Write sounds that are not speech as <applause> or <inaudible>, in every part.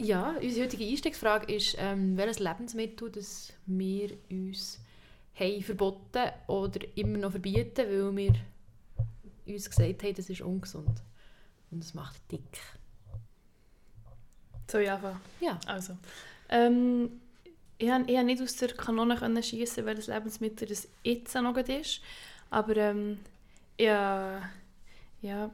Ja, unsere heutige Einstiegsfrage ist, ähm, welches Lebensmittel das wir uns haben verboten oder immer noch verbieten, weil wir uns gesagt haben, das ist ungesund. Und es macht dick. So, ja, einfach. Ja. Also. Ähm, ich konnte nicht aus der Kanone schießen, welches Lebensmittel das jetzt noch ist. Aber ähm, ja, ja,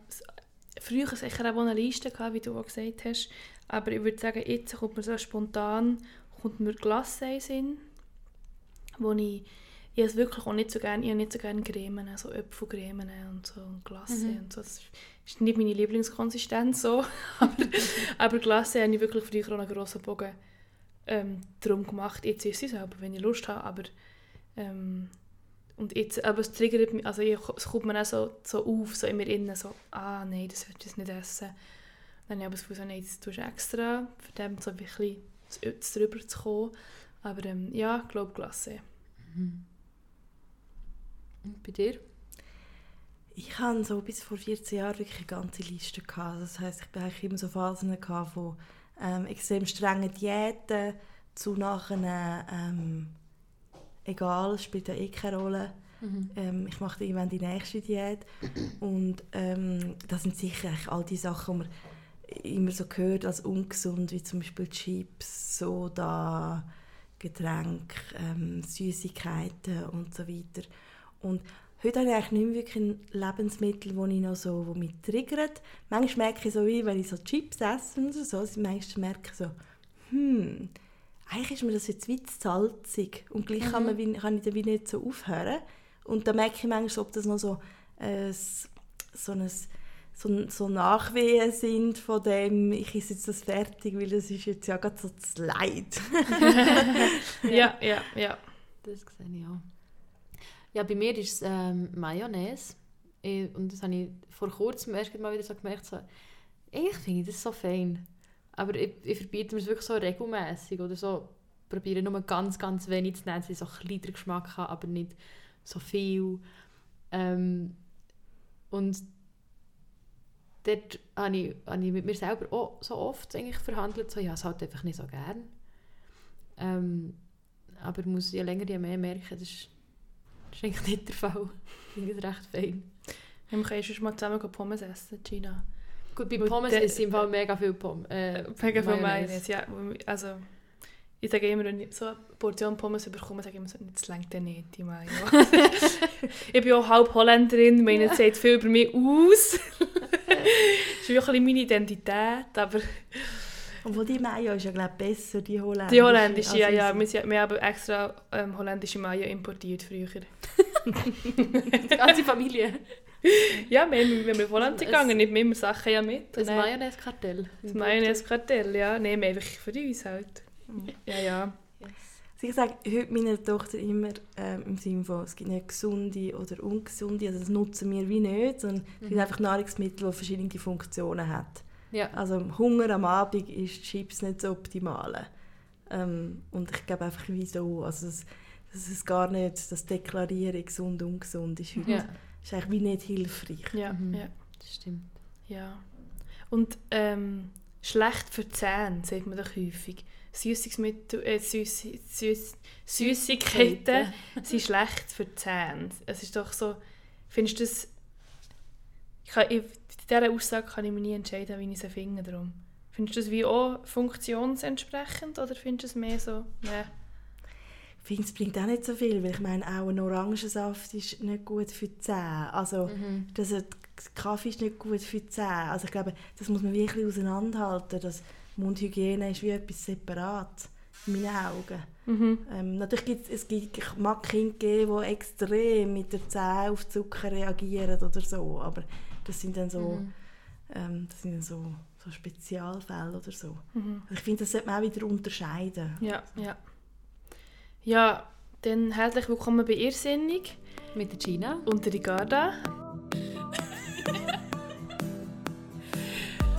früher sicher auch eine Liste, gehabt, wie du auch gesagt hast. Aber ich würde sagen, jetzt kommt mir so spontan kommt mir Glasse in wo ich, ich es wirklich auch nicht so gerne, ich habe nicht so gerne Cremen, so Äpfelcremen und so und Glasse Mhm. und so. Das ist nicht meine Lieblingskonsistenz so, <laughs> aber, aber Glasse habe ich wirklich früher auch einen grossen Bogen ähm, darum gemacht. Jetzt ist es selber, wenn ich Lust habe, aber ähm, und jetzt, aber es triggert mich, also ich, es kommt mir auch so, so auf, so in mir innen, so, ah nein, das würde ich nicht essen. Dann habe ich aber das Gefühl, so, nein, das tust du extra, für dem so ein bisschen drüber zu kommen. Aber ähm, ja, ich glaube Glasse. Und bei dir? Ich hatte so bis vor 14 Jahren wirklich eine ganze Liste. Gehabt. Das heisst, ich hatte eigentlich immer so Phasen gehabt von ähm, extrem strengen Diäten zu nachher, ähm, egal, spielt ja eh keine Rolle. Ähm, ich mache irgendwann die nächste Diät. Und ähm, das sind sicher eigentlich all die Sachen, die man immer so hört als ungesund, wie zum Beispiel Chips, Soda, Getränke, ähm, Süßigkeiten und so weiter. Und heute habe ich eigentlich nicht mehr wirklich ein Lebensmittel, das ich noch so, wo mich triggert. Manchmal merke ich so, wie wenn ich so Chips esse oder so, also manchmal merke ich so, hm, eigentlich ist mir das jetzt wie zu salzig und gleich kann, man kann ich dann wie nicht so aufhören. Und dann merke ich manchmal, ob das noch so, äh, so ein so, so Nachwehen sind von dem, ich esse jetzt das fertig, weil das ist jetzt ja gerade so das Leid. <laughs> Ja, ja, ja. Das sehe ich auch. Ja, bei mir ist es ähm, Mayonnaise. Ich, und das habe ich vor kurzem erst mal wieder so gemerkt. So, ich finde das so fein. Aber ich, ich verbiete mir es wirklich so regelmäßig oder so. Probiere nur ganz, ganz wenig zu nehmen, dass ich so ein Geschmack habe, aber nicht so viel. Ähm, und dort habe ich, habe ich mit mir selber auch so oft eigentlich verhandelt, so, ja, es halt einfach nicht so gern. Ähm, aber ich muss je länger, je mehr merken, das ist, das ist eigentlich nicht der Fall. <laughs> Ich finde es recht fein. Wir können schon mal zusammen Pommes essen, Gina. Gut, bei Pommes der- ist im Fall mega viel Pommes. Äh, Mega viel Mayonnaise, ja. Also, ich sage immer, wenn ich so eine Portion Pommes bekomme, sage ich immer so, das längt ja nicht, die Mayo. <laughs> ich bin auch halb Holländerin, meine, <laughs> das sagt viel über mich aus. Das ist wirklich meine Identität, aber Obwohl die Mayo ist ja, glaube besser, die holländische. die holländische, ja, Also ja. Wir, haben extra ähm, holländische Mayo importiert früher. <laughs> Die ganze Familie. Ja, wir, wir, wir sind Holland gegangen, nicht immer Sachen ja mit. Das Mayonnaise-Kartell. Das Mayonnaise-Kartell, ja. Nein, wir einfach für uns halt. Ja, ja. Also ich sage heute meiner Tochter immer ähm, im Sinne von, es gibt nicht gesunde oder ungesunde, also das nutzen wir wie nicht, sondern es sind einfach Nahrungsmittel, die verschiedene Funktionen haben. Ja. Also Hunger am Abend ist Chips nicht das Optimale. Ähm, und ich glaube einfach wieso, also das, das ist gar nicht, das Deklarieren gesund und ungesund ist heute Ja, ist eigentlich wie nicht hilfreich. Ja, Mhm. ja. das stimmt. Ja. Und ähm, schlecht für Zähne, sagt man doch häufig. Süßungsmittel, äh, Süßigkeiten <laughs> sind schlecht für die Zähne. Es ist doch so, findest du das, ich kann, ich, in dieser Aussage kann ich mich nie entscheiden, wie ich sie finde. Darum. Findest du das wie auch funktionsentsprechend oder findest du es mehr so, ne? Ich finde, es bringt auch nicht so viel, weil ich meine, auch ein Orangensaft ist nicht gut für die Zähne. Also, Mhm. das, Kaffee ist nicht gut für die Zähne. Also ich glaube, das muss man wirklich auseinanderhalten. Das Mundhygiene ist wie etwas separat, in meinen Augen. Mhm. Ähm, natürlich gibt es gibt, ich mag Kinder geben, die extrem mit der Zähne auf Zucker reagieren oder so, aber das sind dann so, Mhm. ähm, das sind dann so, so Spezialfälle oder so. Mhm. Also ich finde, das sollte man auch wieder unterscheiden. Ja, ja. Ja, dann herzlich willkommen bei Irrsinnig Mit der Gina. und der Ricarda. <laughs>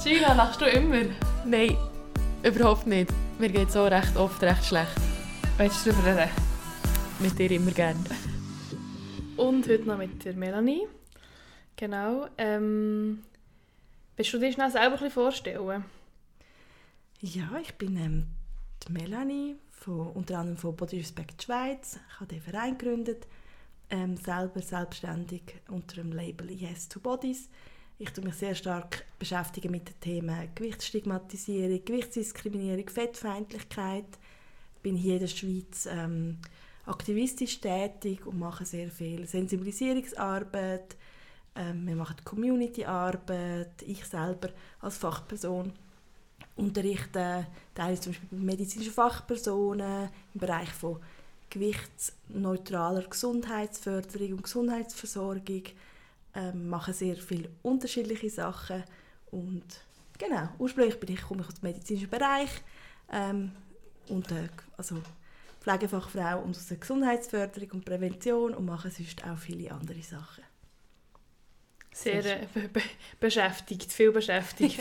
Gina, lachst du immer? Nein, Überhaupt nicht. Mir geht so recht oft recht schlecht. Willst du darüber reden? Mit dir immer gerne. Und heute noch mit der Melanie. Genau. Ähm, willst du dir schnell selber ein bisschen vorstellen? Ja, ich bin ähm, die Melanie, von, unter anderem von Body Respect Schweiz. Ich habe den Verein gegründet, ähm, selber selbstständig unter dem Label Yes to Bodies. Ich tue mich sehr stark beschäftigen mit den Themen Gewichtsstigmatisierung, Gewichtsdiskriminierung, Fettfeindlichkeit. Ich bin hier in der Schweiz ähm, aktivistisch tätig und mache sehr viel Sensibilisierungsarbeit. Ähm, wir machen Community-Arbeit. Ich selber als Fachperson unterrichte teilweise zum Beispiel medizinische Fachpersonen im Bereich von gewichtsneutraler Gesundheitsförderung und Gesundheitsversorgung ähm, mache sehr viele unterschiedliche Sachen und genau, ursprünglich bin ich, komme ich aus dem medizinischen Bereich ähm, und äh, also Pflegefachfrau und aus der Gesundheitsförderung und Prävention und mache sonst auch viele andere Sachen. Sehr äh, be beschäftigt, viel beschäftigt.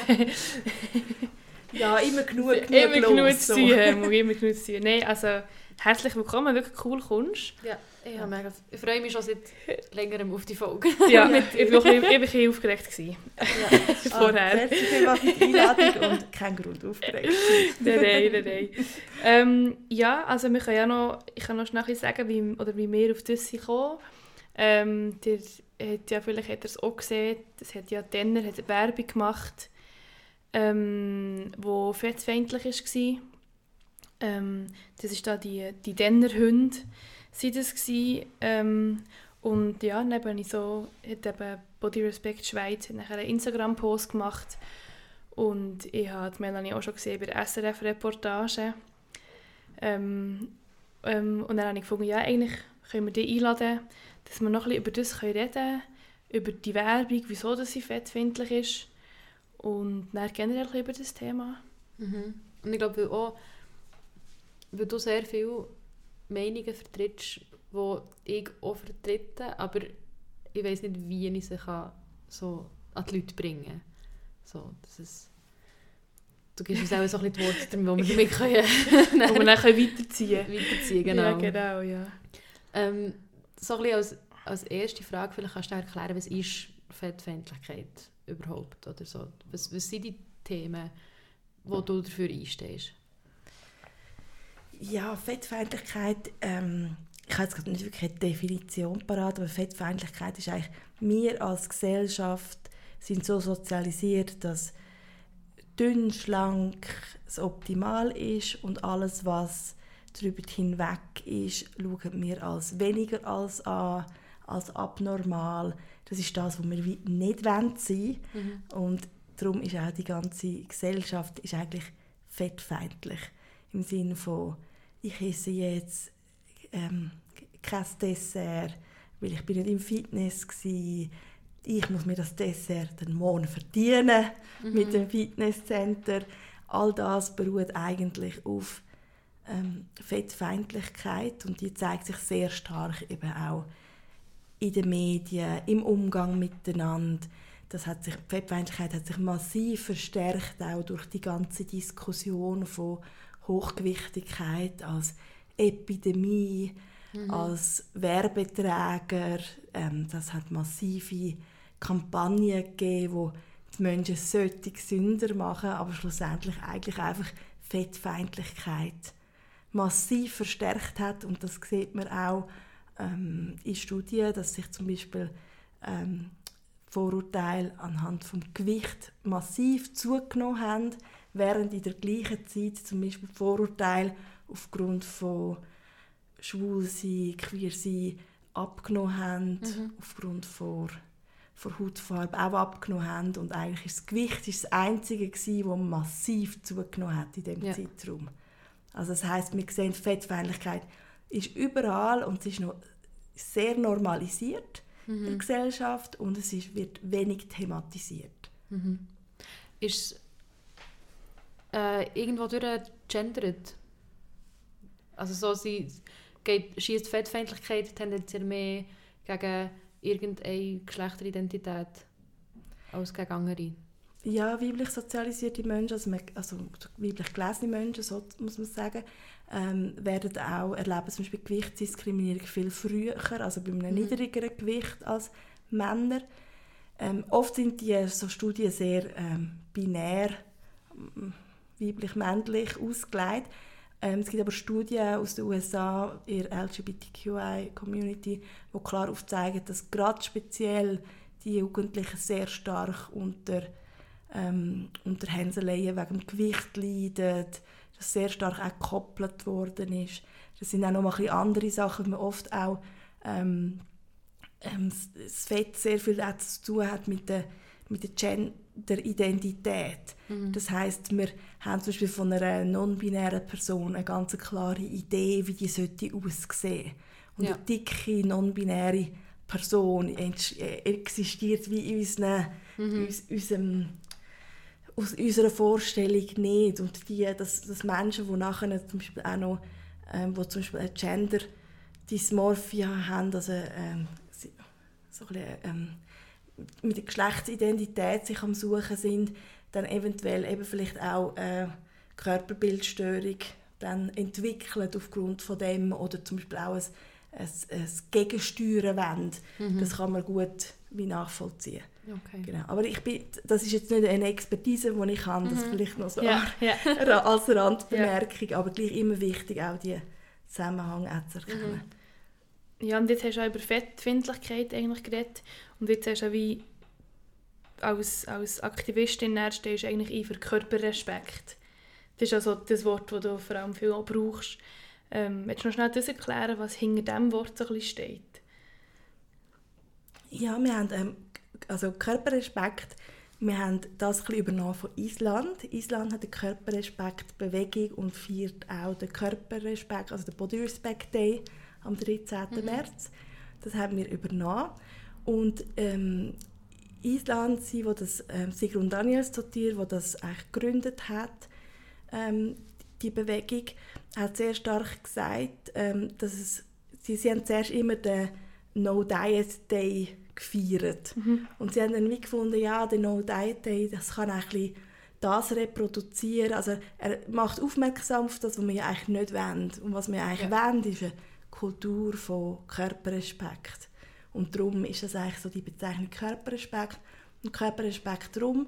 ja, <laughs> immer genug, genug immer los, genug zu tun, immer genug zu tun. Nein, also herzlich willkommen, wirklich cool kommst. Ja, ich, habe mega, ich freue mich schon seit <laughs> längerem auf die Folge. Ja, <laughs> mit, ich war auch ein bisschen- aufgeregt. Gewesen. Ja. <laughs> Vorher. Ah, Herzlich willkommen für die Einladung und kein Grund aufgeregt. zu sein. nein, nein, nein, nein. Ähm, ja, also wir können ja noch, ich kann noch schnell ein bisschen sagen, wie, oder wie wir auf das sind gekommen. Ähm, der hat ja, vielleicht hat er es auch gesehen, das hat ja Denner hat Werbung gemacht, ähm, wo fettfeindlich war. Ähm, das ist da die, die Denner-Hunde, sind das. Ähm, und ja, dann so, hat eben Body Respect Schweiz nachher einen Instagram-Post gemacht und ich habe Melanie auch schon gesehen bei der SRF-Reportage. Ähm, ähm, und dann habe ich gefunden, ja, eigentlich können wir die einladen, dass wir noch ein über das reden können, über die Werbung, wieso das sie fettfindlich ist und dann generell über das Thema. Mhm. Und ich glaube auch, weil du sehr viele Meinungen vertrittst, die ich auch vertrete, aber ich weiß nicht, wie ich sie kann, so an die Leute bringen kann. So, das ist, du gibst uns auch so ein bisschen die Worte, damit wir damit <laughs> können, <laughs> <laughs> Wo wir dann können weiterziehen weiterziehen genau. Ja, genau, ja. Ähm, so ein bisschen als, als erste Frage, vielleicht kannst du erklären, was ist Fettfeindlichkeit überhaupt? Oder so? was, was sind die Themen, wo du dafür einstehst? Ja, Fettfeindlichkeit, ähm, ich habe jetzt nicht wirklich eine Definition parat, aber Fettfeindlichkeit ist eigentlich, wir als Gesellschaft sind so sozialisiert, dass dünn, schlank das Optimal ist und alles, was darüber hinweg ist, schauen wir als weniger als an, als abnormal. Das ist das, was wir nicht wollen sein und darum ist auch die ganze Gesellschaft ist eigentlich fettfeindlich. Im Sinne von, ich esse jetzt ähm, kein Dessert, weil ich bin nicht im Fitness war. Ich muss mir das Dessert den morgen verdienen mit dem Fitnesscenter. All das beruht eigentlich auf ähm, Fettfeindlichkeit und die zeigt sich sehr stark eben auch in den Medien, im Umgang miteinander. Das hat sich, die Fettfeindlichkeit hat sich massiv verstärkt, auch durch die ganze Diskussion von Hochgewichtigkeit als Epidemie, als Werbeträger. Ähm, das hat massive Kampagnen gegeben, wo die Menschen solche Sünder machen, aber schlussendlich eigentlich einfach Fettfeindlichkeit massiv verstärkt hat. Und das sieht man auch ähm, in Studien, dass sich zum Beispiel ähm, Vorurteile anhand vom Gewicht massiv zugenommen haben, während in der gleichen Zeit zum Beispiel Vorurteile aufgrund von Schwulsein, Queersein abgenommen haben, aufgrund von, von Hautfarbe auch abgenommen haben und eigentlich ist das Gewicht ist das Einzige gewesen, das massiv zugenommen hat in diesem Ja. Zeitraum. Also das heißt, wir sehen, Fettfeindlichkeit ist überall und es ist noch sehr normalisiert in der Gesellschaft und es ist, wird wenig thematisiert. Ist es äh, irgendwo durch gendert? Also so, sie schießt Fettfeindlichkeit tendenziell mehr gegen irgendeine Geschlechteridentität als gegen andere? Ja, weiblich sozialisierte Menschen, also, also weiblich gelesene Menschen, so muss man sagen, ähm, werden auch erleben zum Beispiel Gewichtsdiskriminierung viel früher, also bei einem niedrigeren Gewicht als Männer. Ähm, oft sind die so Studien sehr ähm, binär, weiblich-männlich ausgelegt. Ähm, es gibt aber Studien aus den USA in der LGBTQI-Community, die klar aufzeigen, dass gerade speziell die Jugendlichen sehr stark unter, ähm, unter Hänseleien wegen dem Gewicht leiden, dass sehr stark auch gekoppelt worden ist. Das sind auch noch mal ein andere Sachen, man oft auch ähm, ähm, das Fett sehr viel zu tun hat mit der, mit der Gender-Identität. Mhm. Das heißt, wir haben zum Beispiel von einer non-binären Person eine ganz klare Idee, wie die sollte aussehen. Und ja. eine dicke non-binäre Person äh, existiert wie in, unseren, mhm. in unserem aus unserer Vorstellung nicht. Und die, dass, dass Menschen, die nachher zum Beispiel auch noch ähm, wo zum Beispiel eine Gender Dysmorphia haben, also ähm, so ein bisschen, ähm, mit der Geschlechtsidentität sich am Suchen sind, dann eventuell eben vielleicht auch eine Körperbildstörung dann entwickeln aufgrund von dem oder zum Beispiel auch ein, ein, ein Gegensteuern wollen. Mhm. Das kann man gut wie nachvollziehen. Okay. Genau. Aber ich bin, das ist jetzt nicht eine Expertise, die ich habe, das mhm. vielleicht noch so ja, ja. <laughs> als Randbemerkung, ja. aber gleich immer wichtig, auch die Zusammenhang auch zu erkennen. Mhm. Ja, und jetzt hast du auch über Fettfindlichkeit eigentlich geredet und jetzt hast du wie als, als Aktivistin stehst du eigentlich ein für Körperrespekt. Das ist also das Wort, das du vor allem viel auch brauchst. Ähm, willst du noch schnell das erklären, was hinter diesem Wort so ein bisschen steht? Ja, wir haben ähm, also Körperrespekt, wir haben das ein bisschen übernommen von Island. Island hat eine Körperrespektbewegung und feiert auch den Körperrespekt, also den Body Respect Day am 13. Mhm. März. Das haben wir übernommen. Und ähm, Island, sie, wo das ähm, Sigrun Danielsdottir, wo das eigentlich gegründet hat, ähm, die Bewegung, hat sehr stark gesagt, ähm, dass es, sie, sie haben zuerst immer den No Diet Day gefeiert. Mhm. Und sie haben dann wie gefunden, ja, der No Diet Day, das kann ein das reproduzieren. Also er macht aufmerksam auf das, was wir eigentlich nicht wollen. Und was wir eigentlich ja. wollen, ist eine Kultur von Körperrespekt. Und darum ist das eigentlich so die Bezeichnung Körperrespekt. Und Körperrespekt darum,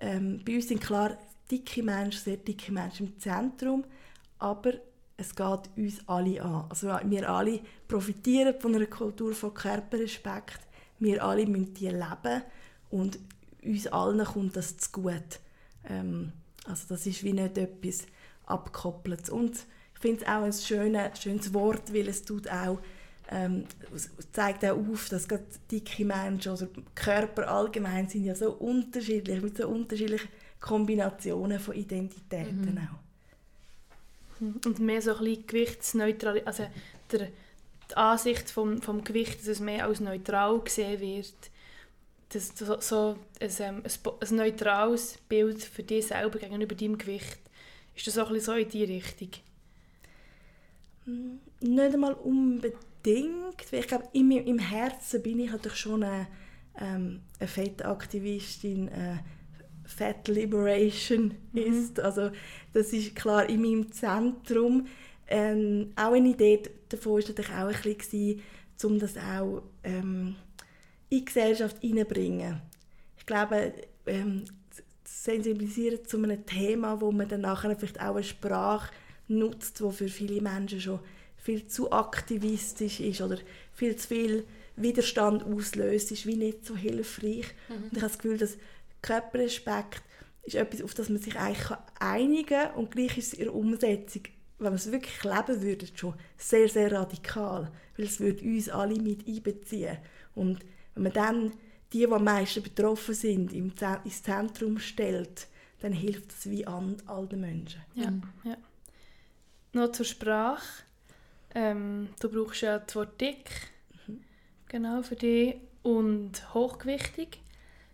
ähm, bei uns sind klar dicke Menschen, sehr dicke Menschen im Zentrum, aber es geht uns alle an. Also wir alle profitieren von einer Kultur von Körperrespekt wir alle müssen die leben und uns allen kommt das zu gut. Ähm, also das ist wie nicht etwas abgekoppelt. Und ich finde es auch ein schönes, schönes Wort, weil es tut auch ähm, zeigt auch auf, dass gerade dicke Menschen oder Körper allgemein sind ja so unterschiedlich, mit so unterschiedlichen Kombinationen von Identitäten mhm. auch. Und mehr so ein bisschen gewichtsneutral, also der die Ansicht vom, vom Gewicht, dass es mehr als neutral gesehen wird, dass so, so ein, ähm, ein, ein, neutrales Bild für dich selber gegenüber deinem Gewicht, ist das auch ein so in die Richtung? Hm, nicht einmal unbedingt. Ich glaube, im, im Herzen bin ich natürlich schon eine, ähm, eine Fettaktivistin, äh, Fat Liberation mhm. ist. Also das ist klar in meinem Zentrum. Ähm, auch eine Idee davon war natürlich auch ein bisschen, um das auch ähm, in die Gesellschaft hineinzubringen. Ich glaube, ähm, sensibilisieren zu einem Thema, wo man dann nachher vielleicht auch eine Sprache nutzt, die für viele Menschen schon viel zu aktivistisch ist oder viel zu viel Widerstand auslöst, ist wie nicht so hilfreich. Mhm. Und ich habe das Gefühl, dass Körperrespekt ist etwas, auf das man sich eigentlich einigen kann und gleich ist es in der Umsetzung wenn wir es wirklich leben würden, schon sehr, sehr radikal, weil es würde uns alle mit einbeziehen. Und wenn man dann die, die am meisten betroffen sind, ins Zentrum stellt, dann hilft das wie an all den Menschen. Ja, ja. Noch zur Sprache. Ähm, du brauchst ja das Wort dick, mhm. genau für dich, und hochgewichtig.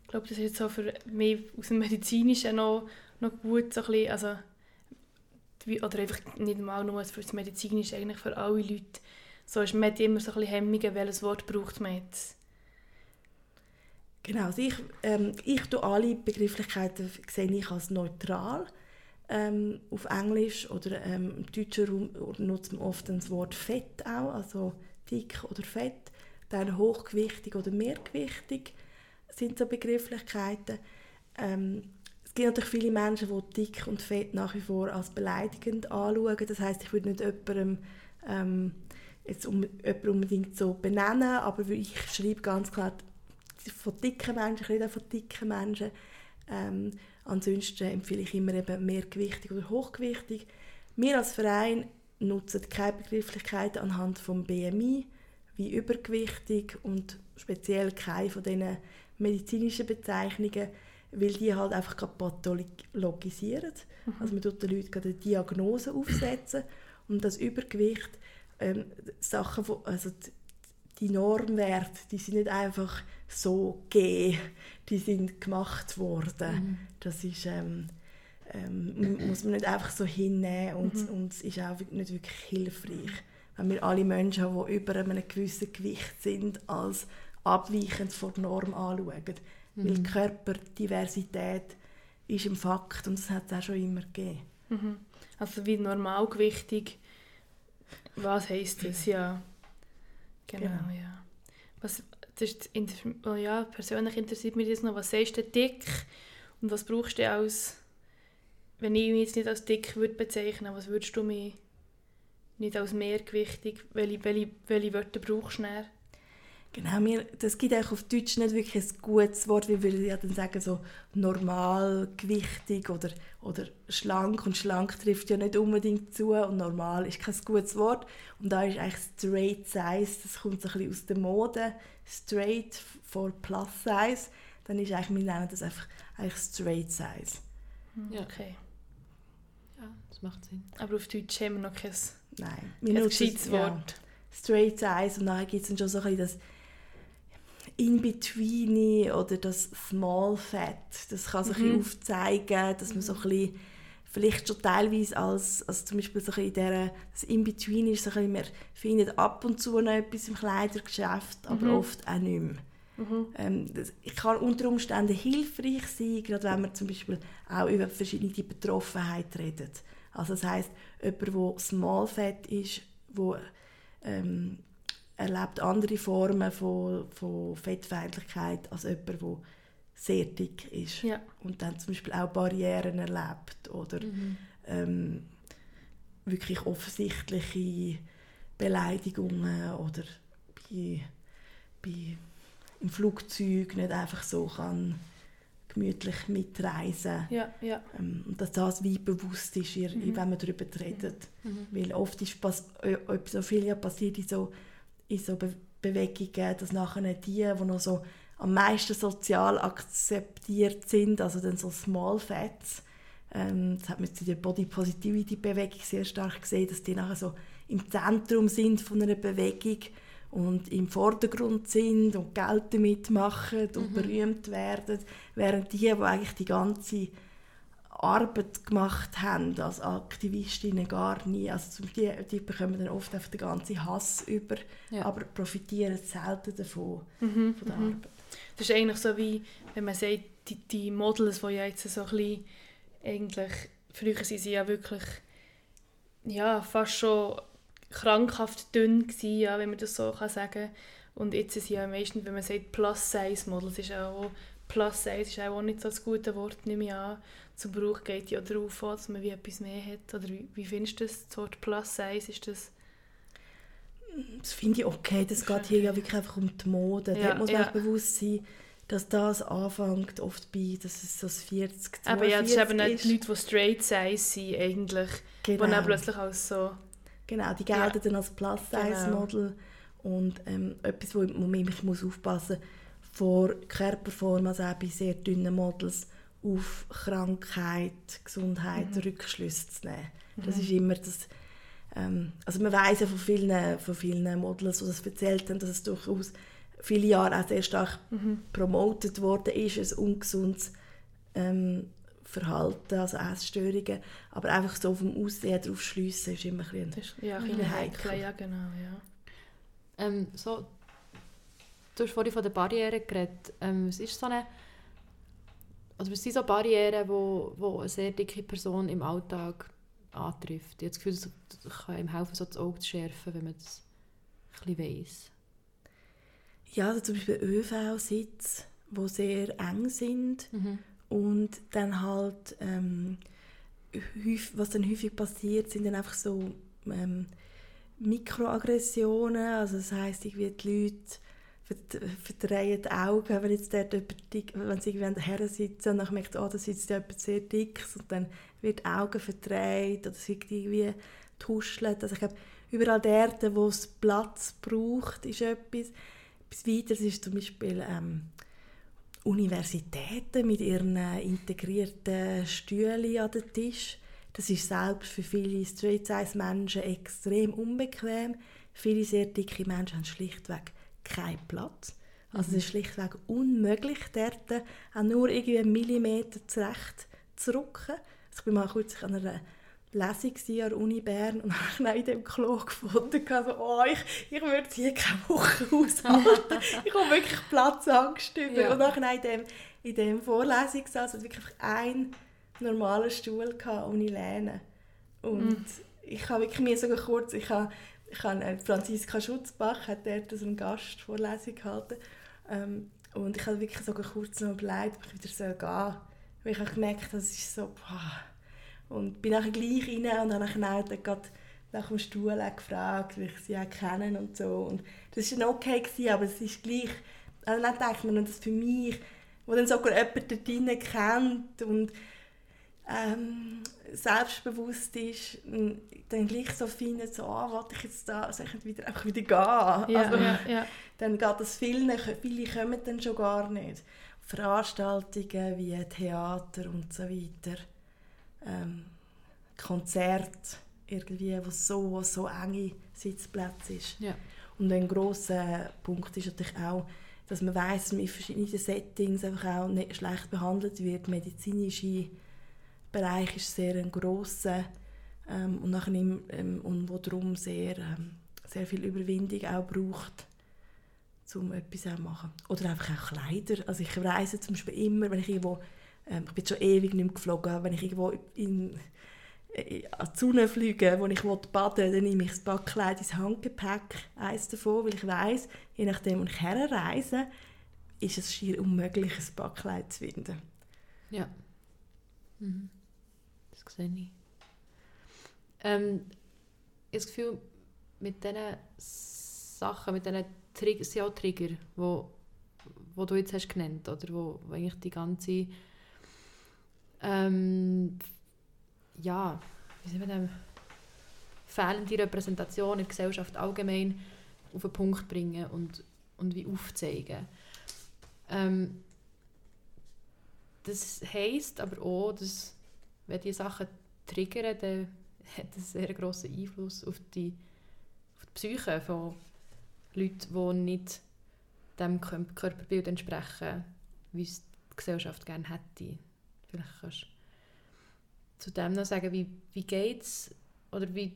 Ich glaube, das ist jetzt so für mich aus dem Medizinischen noch, noch gut, so ein bisschen, also oder einfach nicht mal nur für das Medizinische, eigentlich für alle Leute. So ist man immer so ein bisschen Hemmungen, welches Wort braucht man jetzt. Genau, also ich, ähm, ich tue alle Begrifflichkeiten sehe ich als neutral. Ähm, auf Englisch oder ähm, im deutschen Raum nutzt man oft das Wort Fett auch, also dick oder fett. Dann hochgewichtig oder mehrgewichtig sind so Begrifflichkeiten. Ähm, es gibt natürlich viele Menschen, die dick und fett nach wie vor als beleidigend anschauen. Das heißt, ich würde nicht jemandem ähm, jetzt um, jemanden unbedingt so benennen, aber ich schreibe ganz klar von dicken Menschen, ich rede von dicken Menschen. Ähm, ansonsten empfehle ich immer eben mehrgewichtig oder hochgewichtig. Wir als Verein nutzen keine Begrifflichkeiten anhand vom BMI wie übergewichtig und speziell keine von diesen medizinischen Bezeichnungen, weil die halt einfach pathologisieren. Mhm. Also man tut den Leuten eine Diagnose aufsetzen und das Übergewicht, ähm, Sachen, also die Normwerte, die sind nicht einfach so gegeben, die sind gemacht worden. Mhm. Das ist, ähm, ähm, muss man nicht einfach so hinnehmen und, mhm. und ist auch nicht wirklich hilfreich. Wenn wir alle Menschen die über einem gewissen Gewicht sind, als abweichend von der Norm anschauen. Mhm. Weil Körperdiversität ist ein Fakt und das hat es auch schon immer gegeben. Mhm. Also wie normalgewichtig, was heisst das? Ja, genau, genau. ja. Was, das ist, oh ja, persönlich interessiert mich das noch, was sagst du dick und was brauchst du als, wenn ich mich jetzt nicht als dick würde bezeichnen, was würdest du mich nicht als mehrgewichtig, welche, welche, welche Wörter brauchst du näher? Genau, mir, das gibt auch auf Deutsch nicht wirklich ein gutes Wort, wie würde ja dann sagen, so normal, gewichtig oder, oder schlank. Und schlank trifft ja nicht unbedingt zu und normal ist kein gutes Wort. Und da ist eigentlich straight size, das kommt so ein bisschen aus der Mode, straight for plus size. Dann ist eigentlich, wir nennen das einfach eigentlich straight size. Hm, ja. Okay. Ja, das macht Sinn. Aber auf Deutsch haben wir noch kein, Nein, kein gescheites Wort. Ja, straight size und dann gibt es schon so ein bisschen das in-between oder das Small Fat, das kann sich mhm. aufzeigen, dass man so ein bisschen, vielleicht schon teilweise als, als zum Beispiel so in der, das In-Between ist so ein bisschen, man findet ab und zu noch etwas im Kleidergeschäft, aber mhm. oft auch nicht mehr. Mhm. Ähm, das kann unter Umständen hilfreich sein, gerade wenn man zum Beispiel auch über verschiedene Betroffenheit redet. Also das heißt, jemand, der Small Fat ist, wo ähm, erlebt andere Formen von, von Fettfeindlichkeit als jemand, der sehr dick ist ja. und dann zum Beispiel auch Barrieren erlebt oder mhm. ähm, wirklich offensichtliche Beleidigungen oder bei, bei, im Flugzeug nicht einfach so kann gemütlich mitreisen. Ja, ja. Ähm, und dass das wie bewusst ist, mhm. wenn man darüber redet. Mhm. Weil oft ist äh, so viel ja passiert in so in so Be Bewegungen, dass nachher die, die noch so am meisten sozial akzeptiert sind, also dann so Small Fats, ähm, das hat man in der Body Positivity Bewegung sehr stark gesehen, dass die nachher so im Zentrum sind von einer Bewegung und im Vordergrund sind und Geld damit machen und mhm. berühmt werden, während die, die eigentlich die ganze Arbeit gemacht haben als Aktivistinnen gar nie. Also die, die bekommen dann oft einfach den ganzen Hass über, ja. aber profitieren selten davon, mhm, von der mhm. Arbeit. Das ist eigentlich so wie, wenn man sagt, die, die Models, die ja jetzt so ein bisschen, eigentlich, früher sind sie ja wirklich ja, fast schon krankhaft dünn gewesen, ja, wenn man das so kann sagen Und jetzt sind sie ja meistens, wenn man sagt Plus-Size-Models, ist auch Plus-Size ist auch nicht so ein gutes Wort, nehme ich an zum Brauch geht ja darauf an, dass man wie etwas mehr hat. Oder wie, wie findest du das, das Wort Plus Size? Ist das... Das finde ich okay. Das geht hier ja wirklich einfach um die Mode. Ja, da muss man ja. bewusst sein, dass das anfängt oft bei, dass es so 40, 42 Aber ja, das ist eben nicht die Leute, die straight size sind eigentlich, genau. die dann plötzlich als so... Genau, die gelten ja. dann als Plus-Size-Model. Genau. Und ähm, etwas, wo, man muss aufpassen muss, vor Körperform, also auch bei sehr dünnen Models, auf Krankheit, Gesundheit mhm. Rückschlüsse zu nehmen. Das mhm. ist immer das, ähm, also man weiß ja von vielen, von vielen Models, die das erzählt haben, dass es durchaus viele Jahre auch sehr stark mhm. promotet worden ist, ein ungesundes ähm, Verhalten, also Essstörungen, aber einfach so vom Aussehen darauf schliessen, ist immer ein bisschen, ja, ein heikel. Ja, genau, ja. Ähm, so, du hast vorhin von der Barriere geredet. Ähm, was ist so eine also was sind so Barrieren, wo, wo eine sehr dicke Person im Alltag antrifft? Ich habe das Gefühl, das kann ihm helfen, so das Auge zu schärfen, wenn man das ein bisschen weiss. Ja, also zum Beispiel ÖV-Sitze, die sehr eng sind. Mhm. Und dann halt, ähm, häufig, was dann häufig passiert, sind dann einfach so ähm, Mikroaggressionen. Also das heisst, irgendwie die Leute verdrehen die Augen, wenn jetzt dort dick, wenn sie irgendwie her sitzen und dann merkt, oh, da sitzt jemand sehr dick und dann wird die Augen verdreht oder sie irgendwie tuschelt. Also ich glaube, überall dort, wo es Platz braucht, ist etwas. Etwas weiteres ist zum Beispiel ähm, Universitäten mit ihren integrierten Stühlen an den Tisch. Das ist selbst für viele Straight-Size-Menschen extrem unbequem. Viele sehr dicke Menschen haben schlichtweg keinen Platz. Also es ist schlichtweg unmöglich, dort auch nur irgendwie einen Millimeter zurecht zu rücken. Also ich bin mal kurz an einer Lesung an der Uni Bern und <laughs> habe in dem Klo gefunden, so, oh, ich, ich würde hier keine Woche <laughs> aushalten. ich habe wirklich Platzangst über. Ja. Und dann in dem, in dem Vorlesungssaal hatte wirklich einen normalen Stuhl ohne Lehne. Und mm. ich habe wirklich mir sogar kurz, ich habe, ich habe äh, Franziska Schutzbach hat dort so eine Gastvorlesung gehalten ähm, und ich habe wirklich sogar kurz noch überlegt, ob ich wieder gehen soll. Weil ich habe gemerkt, das ist so, boah, und bin nachher gleich rein und habe dann gerade nach dem Stuhl gefragt, wie ich sie auch kenne und so. Und das war okay, gewesen, aber es ist gleich, also dann denkt man, das für mich, wo dann sogar jemand dort drinnen kennt und ähm, selbstbewusst ist, dann gleich so findet, so, oh, warte ich jetzt da, soll ich wieder, einfach wieder gehen? Ja, also, ja, ja. Dann geht das vielen, viele kommen dann schon gar nicht. Veranstaltungen wie Theater und so weiter ähm, Konzert irgendwie, wo so, so enge Sitzplätze ist. Ja. Und ein großer Punkt ist natürlich auch, dass man weiß, dass man in verschiedenen Settings einfach auch nicht schlecht behandelt wird. Medizinische Bereich ist sehr ein grosser ähm, und, nachher im, ähm, und wo darum sehr, ähm, sehr viel Überwindung auch braucht, um etwas zu machen. Oder einfach auch Kleider. Also ich reise zum Beispiel immer, wenn ich irgendwo ähm, ich bin schon ewig nicht mehr geflogen. Wenn ich irgendwo in, äh, an die Sonne fliege, wo ich baden will, dann nehme ich das Backkleid ins Handgepäck, eins davon, weil ich weiß, je nachdem, wo ich herreise, ist es schier unmöglich, ein Backkleid zu finden. Ja. Mhm. Das sehe ich. Ähm, ich habe das Gefühl, mit diesen Sachen, mit diesen Trigger, SEO-Trigger, wo, wo du jetzt hast genannt, oder wo, wo eigentlich die ganze ähm, ja, wie sagen wir das, fehlende Repräsentation in der Gesellschaft allgemein auf den Punkt bringen und, und wie aufzeigen. Ähm, das heisst aber auch, dass wenn diese Sachen triggern, dann hat das einen sehr grossen Einfluss auf die, auf die Psyche von Leuten, die nicht dem Körperbild entsprechen, wie es die Gesellschaft gerne hätte. Vielleicht kannst du zu dem noch sagen, wie, wie geht es oder wie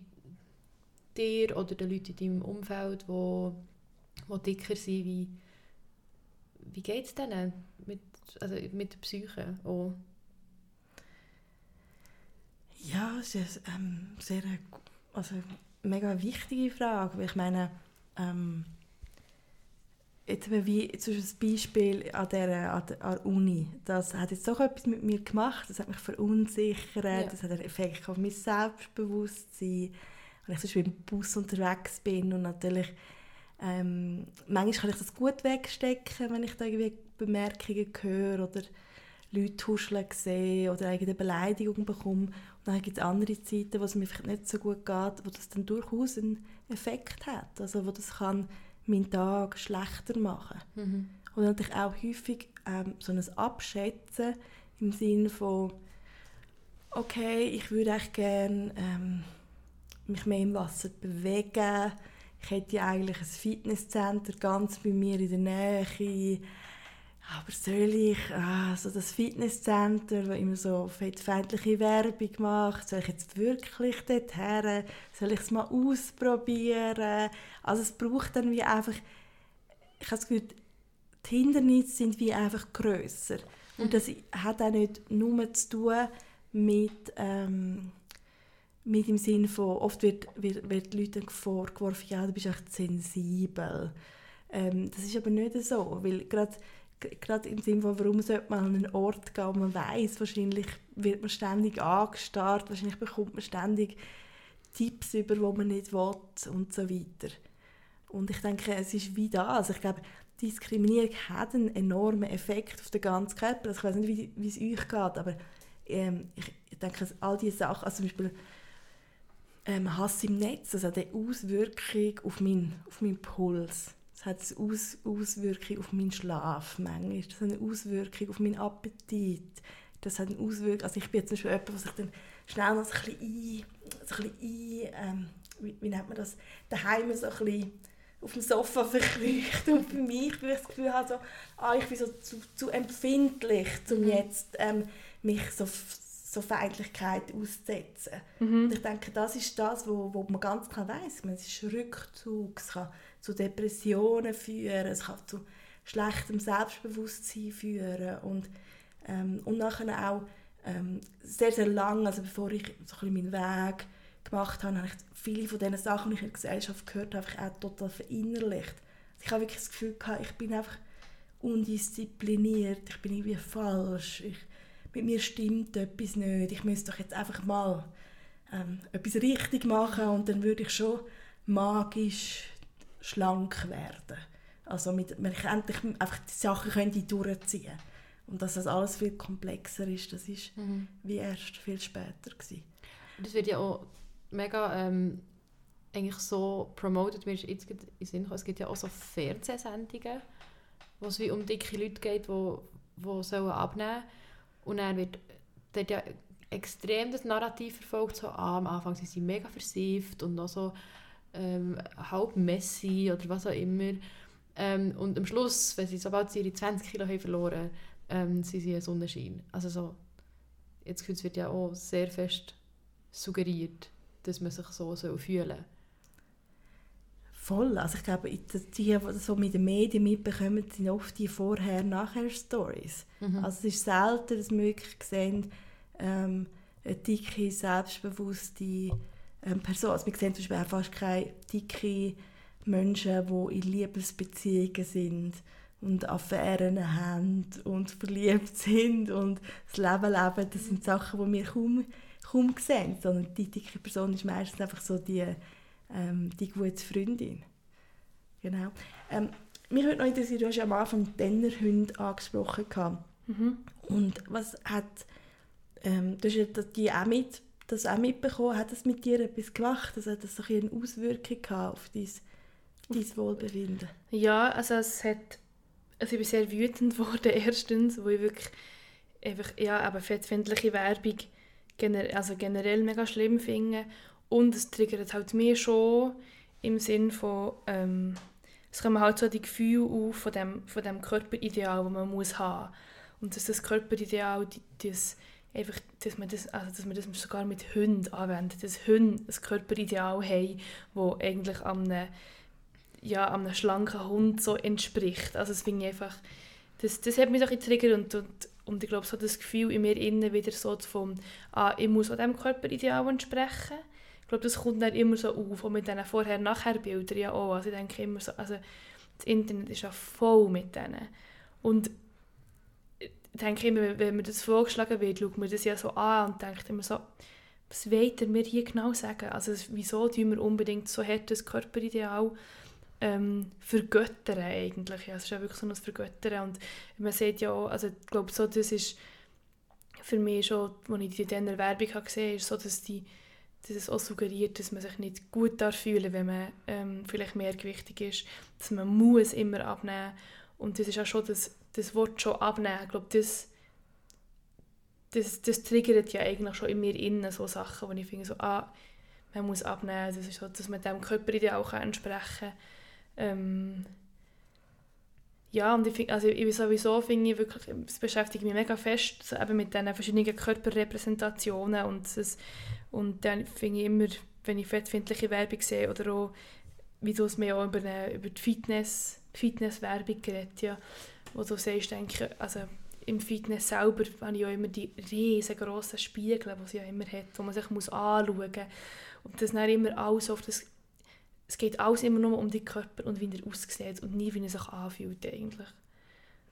dir oder den Leuten in deinem Umfeld, wo, wo dicker sind, wie, wie geht es denen mit, also mit der Psyche auch? Ja, es ist ähm, sehr also, mega wichtige Frage, ich meine, ähm, jetzt wie zum Beispiel an der, an der Uni, das hat jetzt doch etwas mit mir gemacht, das hat mich verunsichert, ja. das hat einen Effekt auf mein Selbstbewusstsein, wenn ich zum Beispiel im Bus unterwegs bin und natürlich ähm, manchmal kann ich das gut wegstecken, wenn ich da irgendwie Bemerkungen höre oder Leute huscheln sehe oder eine Beleidigung bekomme. Dann gibt es andere Zeiten, wo es mir vielleicht nicht so gut geht, wo das dann durchaus einen Effekt hat. Also wo das kann meinen Tag schlechter machen. Mhm. Und natürlich auch häufig ähm, so ein Abschätzen im Sinne von, okay, ich würde eigentlich gerne ähm, mich mehr im Wasser bewegen. Ich hätte ja eigentlich ein Fitnesscenter ganz bei mir in der Nähe. Aber soll ich, ah, so das Fitnesscenter, das immer so feindliche Werbung macht, soll ich jetzt wirklich dorthin? Soll ich es mal ausprobieren? Also es braucht dann wie einfach, ich habe das Gefühl, die Hindernisse sind wie einfach grösser. Und das hat auch nicht nur zu tun mit, ähm, mit dem Sinn von, oft wird, wird, wird Leuten vorgeworfen, ja, du bist echt sensibel. Ähm, das ist aber nicht so, weil gerade gerade im Sinne von, warum sollte man an einen Ort gehen, wo man weiß, wahrscheinlich wird man ständig angestarrt, wahrscheinlich bekommt man ständig Tipps über, wo man nicht will und so weiter. Und ich denke, es ist wie das. Also ich glaube, Diskriminierung hat einen enormen Effekt auf den ganzen Körper. Also ich weiß nicht, wie, wie es euch geht, aber ähm, ich denke, all diese Sachen, also zum Beispiel ähm, Hass im Netz, hat eine Auswirkung auf meinen, auf meinen Puls. Das hat eine Aus Auswirkung auf meinen Schlaf manchmal. Das hat eine Auswirkung auf meinen Appetit. Das hat eine Auswirkung, also ich bin jetzt zum Beispiel jemand, der sich dann schnell noch so ein bisschen ein, so ein, bisschen ein ähm, wie, wie nennt man das, daheim so ein bisschen auf dem Sofa verkriecht und für mich, weil ich das Gefühl habe, so, ah, ich bin so zu, zu empfindlich, um mhm. jetzt ähm, mich so, so Feindlichkeit auszusetzen. Mhm. Und ich denke, das ist das, wo, wo man ganz klar weiß. Es ist Rückzug, es kann zu Depressionen führen, es kann zu schlechtem Selbstbewusstsein führen und, ähm, und nachher auch ähm, sehr, sehr lang, also bevor ich so ein meinen Weg gemacht habe, habe ich viele von diesen Sachen, die ich in der Gesellschaft gehört habe, auch total verinnerlicht. Also ich habe wirklich das Gefühl gehabt, ich bin einfach undiszipliniert, ich bin irgendwie falsch, ich, mit mir stimmt etwas nicht, ich müsste doch jetzt einfach mal ähm, etwas richtig machen und dann würde ich schon magisch schlank werden. Also mit, ich endlich einfach die Sachen könnte durchziehen und dass das alles viel komplexer ist, das ist mhm. wie erst viel später gewesen. Das wird ja auch mega ähm, eigentlich so promoted. Mir ist jetzt in Sinn es gibt ja auch so Fernsehsendungen, wo es wie um dicke Leute geht, die, die sollen abnehmen und dann wird dort ja extrem das Narrativ verfolgt, so ah, am Anfang sind sie mega versieft und noch so ähm, halb messy oder was auch immer. Ähm, und am Schluss, wenn sie, sobald sie ihre 20 Kilo haben verloren ähm, sind sie ein Sonnenschein. Also so, jetzt wird ja auch sehr fest suggeriert, dass man sich so so fühlen soll. Voll. Also ich glaube, die, die so mit den Medien mitbekommen, sind oft die Vorher-Nachher-Stories. Mhm. Also es ist selten, dass wir wirklich sehen, ähm, eine dicke, selbstbewusste ähm, Person. Also wir sehen zum Beispiel auch fast keine dicke Menschen, die in Liebesbeziehungen sind und Affären haben und verliebt sind und das Leben leben. Das sind Sachen, die wir kaum, kaum sehen. Sondern die dicke Person ist meistens einfach so die, ähm, die gute Freundin. Genau. Ähm, mich würde noch interessieren, du hast ja am Anfang Dennerhunde angesprochen. Mhm. Und was hat, ähm, du hast ja die auch mit das auch mitbekommen? Hat das mit dir etwas gemacht? Also hat das so eine Auswirkung auf dein, dein Wohlbefinden? Ja, also es hat... Also ich bin sehr wütend <laughs> geworden, erstens, wo ich wirklich einfach, ja, aber fettfindliche Werbung gener also generell mega schlimm finde. Und es triggert halt mir schon im Sinn von, ähm, es kommen halt so die Gefühle auf von dem, von dem Körperideal, das man muss haben muss. Und dass das Körperideal, das einfach, dass man das, also dass man das sogar mit Hunden anwendet, dass Hunde ein Körperideal haben, das eigentlich einem, ja, einem schlanken Hund so entspricht. Also das finde ich einfach, das, das hat mich so getriggert und, und, und ich glaube, so das Gefühl in mir innen wieder so von, ah, ich muss auch diesem Körperideal entsprechen. Ich glaube, das kommt dann immer so auf, auch mit diesen Vorher-Nachher-Bildern ja auch. Also ich denke immer so, also das Internet ist ja voll mit denen. Und denke immer, wenn mir das vorgeschlagen wird, schaut man das ja so an und denkt immer so, was wollt ihr mir hier genau sagen? Also wieso tun wir unbedingt so hartes Körperideal ähm, vergöttern eigentlich? Ja, es ist ja wirklich so ein Vergöttern und man sieht ja auch, also ich glaube so, das ist für mich schon, als ich die in Werbung habe gesehen ist so, dass dass es auch suggeriert, dass man sich nicht gut fühlen wenn man ähm, vielleicht mehrgewichtig ist, dass man muss immer abnehmen und das ist auch schon das das Wort schon abnehmen. Ich glaube, das, das, das triggert ja eigentlich schon in mir innen so Sachen, wo ich finde, so, ah, man muss abnehmen, das ist so, dass man dem Körperideal auch entsprechen kann. Ähm, ja, und ich, find, also ich sowieso finde ich wirklich, es beschäftigt mich mega fest, so eben mit diesen verschiedenen Körperrepräsentationen und, das, und dann finde ich immer, wenn ich fettfindliche Werbung sehe oder auch, wie du es mir auch über, eine, über die Fitness, Fitnesswerbung geredet, ja, wo du sagst, denke, also im Fitness selber habe ich ja immer die riesengroßen Spiegel, die es ja immer hat, wo man sich muss anschauen muss. Und das dann immer alles auf das es geht alles immer nur um den Körper und wie er aussieht und nie, wie er sich anfühlt eigentlich.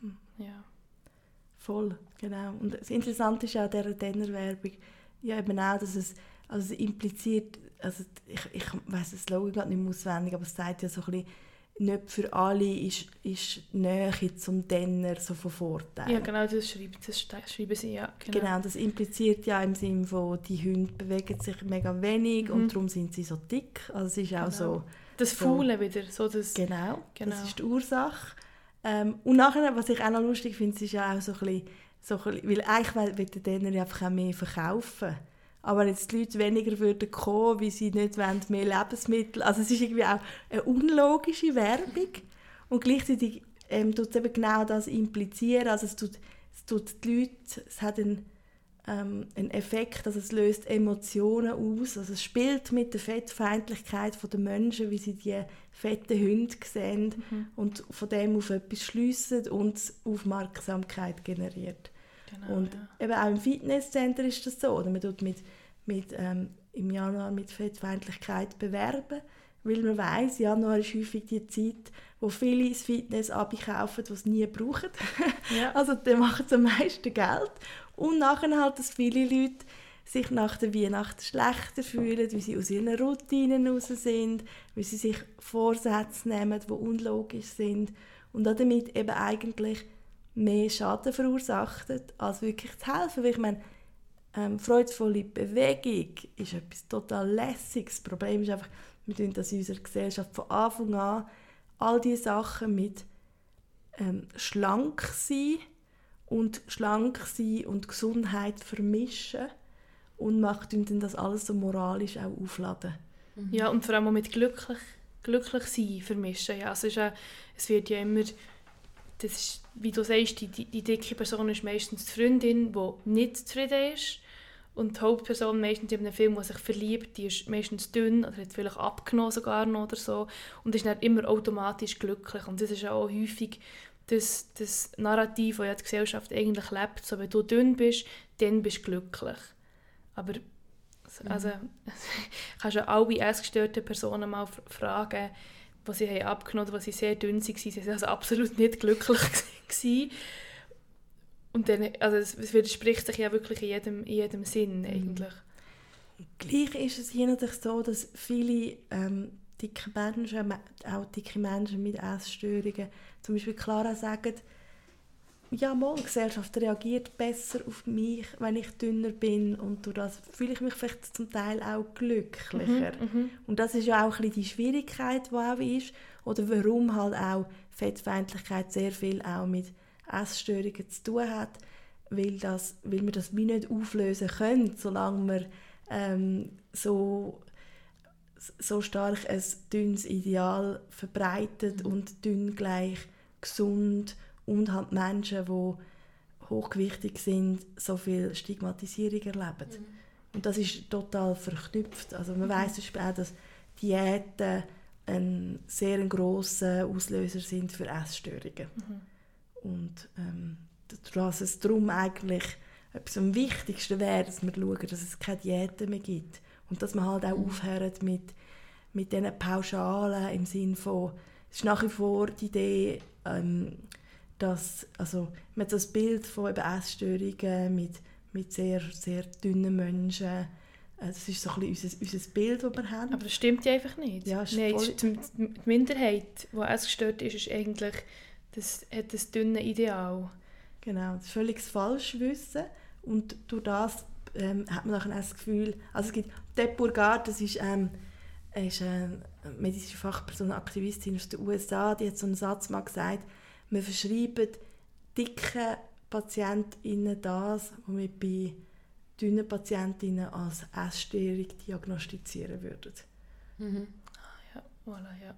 Hm. Ja. Voll, genau. Und das Interessante ist auch an dieser Denner-Werbung, ja eben auch, dass es, also es impliziert, also ich, ich weiss das Slogan gerade nicht mehr auswendig, aber es sagt ja so ein bisschen, nicht für alle ist, ist Nähe zum Denner so von Vorteil. ja, genau, das, schreibt, das schreiben sie, ja. Genau. Genau. das impliziert ja im Sinne von, die Hunde bewegen sich mega wenig Mhm. und darum sind sie so dick. Also es ist auch Genau. so, Das So. Faulen wieder, so das... genau, Genau. das ist die Ursache. Ähm, und nachher, was ich auch noch lustig finde, ist ja auch so ein bisschen, so ein bisschen weil eigentlich will will der Denner ja einfach auch mehr verkaufen. Aber jetzt die Leute weniger würden kommen, weil sie nicht wollen, mehr Lebensmittel, also es ist irgendwie auch eine unlogische Werbung. Und gleichzeitig ähm, tut es eben genau das implizieren, also es tut, es tut die Leute, es hat einen, ähm, einen Effekt, also es löst Emotionen aus, also es spielt mit der Fettfeindlichkeit der Menschen, wie sie die fetten Hunde sehen Mhm. und von dem auf etwas schliessen und Aufmerksamkeit generiert. Genau, Und ja. eben auch im Fitnesscenter ist das so. Oder man tut mit, mit, ähm, im Januar mit Fettfeindlichkeit bewerben, weil man weiß, Januar ist häufig die Zeit, wo viele ins Fitness kaufen, die es nie brauchen. <laughs> ja. Also dann machen am meisten Geld. Und nachher halt, dass viele Leute sich nach der Weihnacht schlechter fühlen, wie sie aus ihren Routinen raus sind, wie sie sich Vorsätze nehmen, die unlogisch sind und damit eben eigentlich mehr Schaden verursachen, als wirklich zu helfen. Weil ich meine, ähm, freudvolle Bewegung ist etwas total Lässiges. Das Problem ist einfach, wir tun das in unserer Gesellschaft von Anfang an all diese Sachen mit ähm, schlank sein und schlank sein und Gesundheit vermischen und macht dann das alles so moralisch auch aufladen. Ja, und vor allem auch mit glücklich, glücklich sein vermischen. Ja, also ist ja, es wird ja immer, das ist, wie du sagst, die, die, die dicke Person ist meistens die Freundin, die nicht zufrieden ist. Und die Hauptperson meistens in einem Film, der sich verliebt, die ist meistens dünn oder hat vielleicht abgenommen sogar noch oder so und ist dann immer automatisch glücklich. Und das ist auch häufig das, das Narrativ, das ja die Gesellschaft eigentlich lebt. So, wenn du dünn bist, dann bist du glücklich. Aber also, <laughs> kannst ja alle essgestörten Personen mal fragen, was sie haben abgenommen oder was sie sehr dünn waren. Sie waren also absolut nicht glücklich. <laughs> gewesen. Und dann, also es, widerspricht sich ja wirklich in jedem, in jedem Sinn eigentlich. Gleich ist es hier natürlich so, dass viele ähm, dicke Menschen, me- auch dicke Menschen mit Essstörungen, zum Beispiel Clara sagen, ja, mal, die Gesellschaft reagiert besser auf mich, wenn ich dünner bin und durch das fühle ich mich vielleicht zum Teil auch glücklicher. Mhm. Und das ist ja auch ein bisschen die Schwierigkeit, die auch ist, oder warum halt auch Fettfeindlichkeit sehr viel auch mit Essstörungen zu tun hat, weil, das, weil wir das wie nicht auflösen können, solange wir ähm, so, so stark ein dünnes Ideal verbreitet und dünn gleich gesund und halt Menschen, die hochgewichtig sind, so viel Stigmatisierung erleben. Und das ist total verknüpft. Also man weiß zum Beispiel auch, dass Diäten ein sehr grosser Auslöser sind für Essstörungen. Und ähm, dass es darum eigentlich etwas am wichtigsten wäre, dass wir schauen, dass es keine Diäten mehr gibt. Und dass man halt auch aufhört mit, mit diesen Pauschalen im Sinn von, es ist nach wie vor die Idee, ähm, dass, also, man hat das Bild von eben Essstörungen mit, mit sehr, sehr dünnen Menschen. Äh, Das ist so ein bisschen unser, unser Bild, das wir haben. Aber das stimmt ja einfach nicht. Ja, ist Nein, voll- die, die Minderheit, die essgestört ist, ist eigentlich das, hat das dünne Ideal. Genau, das ist völlig falsch wissen und durch das ähm, hat man nachher das Gefühl, also es gibt Deb Burgard, das ist, ähm, ist eine medizinische Fachperson, eine Aktivistin aus den USA, die hat so einen Satz mal gesagt, wir verschreiben dicken PatientInnen das, was wir bei dünnen PatientInnen als Essstörung diagnostizieren würden. Mhm. Ja, voilà, ja.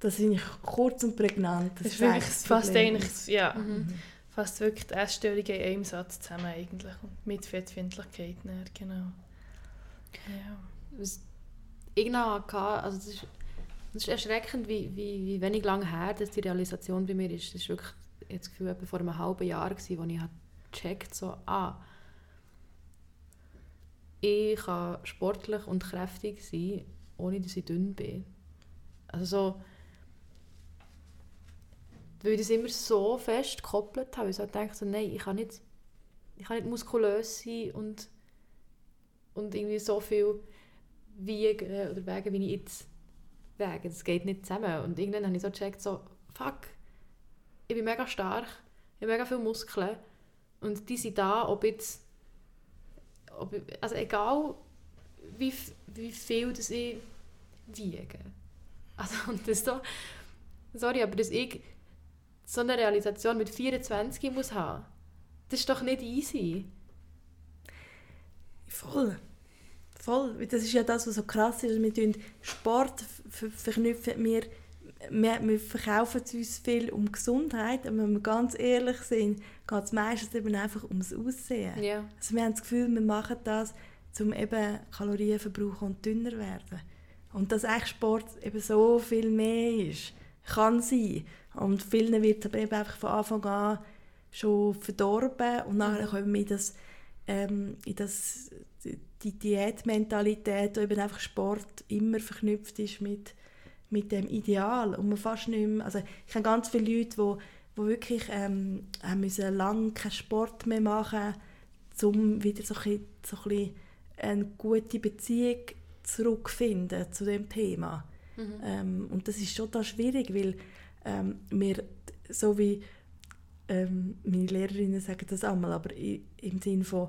Das finde ich kurz und prägnant. Das ist eigentlich wirklich das fast Problem. eigentlich, ja, Mhm. fast wirklich die Essstörungen in einem Satz zusammen eigentlich. Und mit Fettfindlichkeit, genau. Ja. was ich noch hatte, also das ist, das ist erschreckend, wie, wie, wie wenig lange her dass die Realisation bei mir ist. Das ist wirklich das Gefühl, etwa vor einem halben Jahr, gewesen, wo ich gecheckt so, ah, ich kann sportlich und kräftig sein, ohne dass ich dünn bin. Also so, weil ich das immer so fest gekoppelt habe. Ich so dachte, so, nein, ich kann nicht, ich kann nicht muskulös sein und, und irgendwie so viel wiegen oder wägen, wie ich jetzt wege. Das geht nicht zusammen. Und irgendwann habe ich so gecheckt, so, fuck, ich bin mega stark, ich habe mega viele Muskeln und die sind da, ob jetzt, ob, also egal wie, wie viel das ich wiege. Also, <laughs> und das so, sorry, aber dass ich so eine Realisation mit 24 muss haben, das ist doch nicht easy. Voll. Voll. Das ist ja das, was so krass ist. Wir tun Sport verknüpfen wir, wir, wir verkaufen uns viel um Gesundheit, aber wenn wir ganz ehrlich sind, geht es meistens eben einfach ums Aussehen. Ja. Also wir haben das Gefühl, wir machen das, um eben Kalorien verbrauchen und dünner werden. Und dass eigentlich Sport eben so viel mehr ist, kann sein. Und vielen wird es aber eben einfach von Anfang an schon verdorben und nachher kommen wir in das, ähm, in das die Diätmentalität, wo eben einfach Sport immer verknüpft ist mit, mit dem Ideal und man fast nicht mehr, also ich kenne ganz viele Leute, die, die wirklich ähm, haben müssen lange keinen Sport mehr machen um wieder so ein, so ein eine gute Beziehung zurückfinden zu dem Thema. Mhm. Ähm, und das ist schon da schwierig, weil ähm, wir, so wie ähm, meine Lehrerinnen sagen das einmal, aber im Sinne von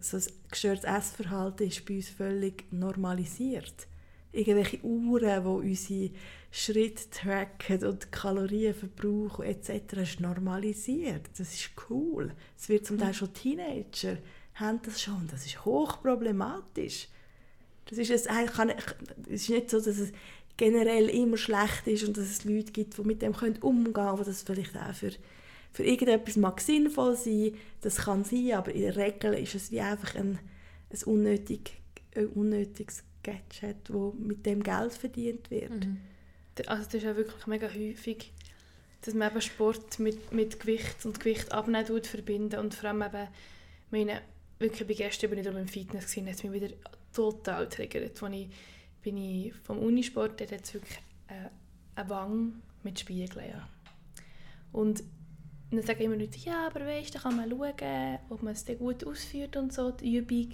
so ein gestörtes Essverhalten ist bei uns völlig normalisiert. Irgendwelche Uhren, die unsere Schritte tracken und Kalorien verbrauchen etc. ist normalisiert. Das ist cool. Es wird zum Teil schon Teenager haben das schon. Das ist hochproblematisch. Das ist, es, kann, es ist nicht so, dass es generell immer schlecht ist und dass es Leute gibt, die mit dem umgehen können, die das vielleicht auch für für irgendetwas mag sinnvoll sein, das kann sein, aber in der Regel ist es wie einfach ein, ein, unnötig, ein unnötiges Gadget, wo mit dem Geld verdient wird. Mhm. Also das ist ja wirklich mega häufig, dass man eben Sport mit, mit Gewicht und Gewicht abnehmen verbinden und vor allem eben, meine, wirklich bei gestern bin ich im Fitness gesehen, hat mich wieder total triggert, als ich bin ich vom Unisport, der hat wirklich äh, eine Wange mit Spiegeln, ja. Und und dann sagen immer Leute, ja, aber weißt, da kann man schauen, ob man es dann gut ausführt und so, die Übung.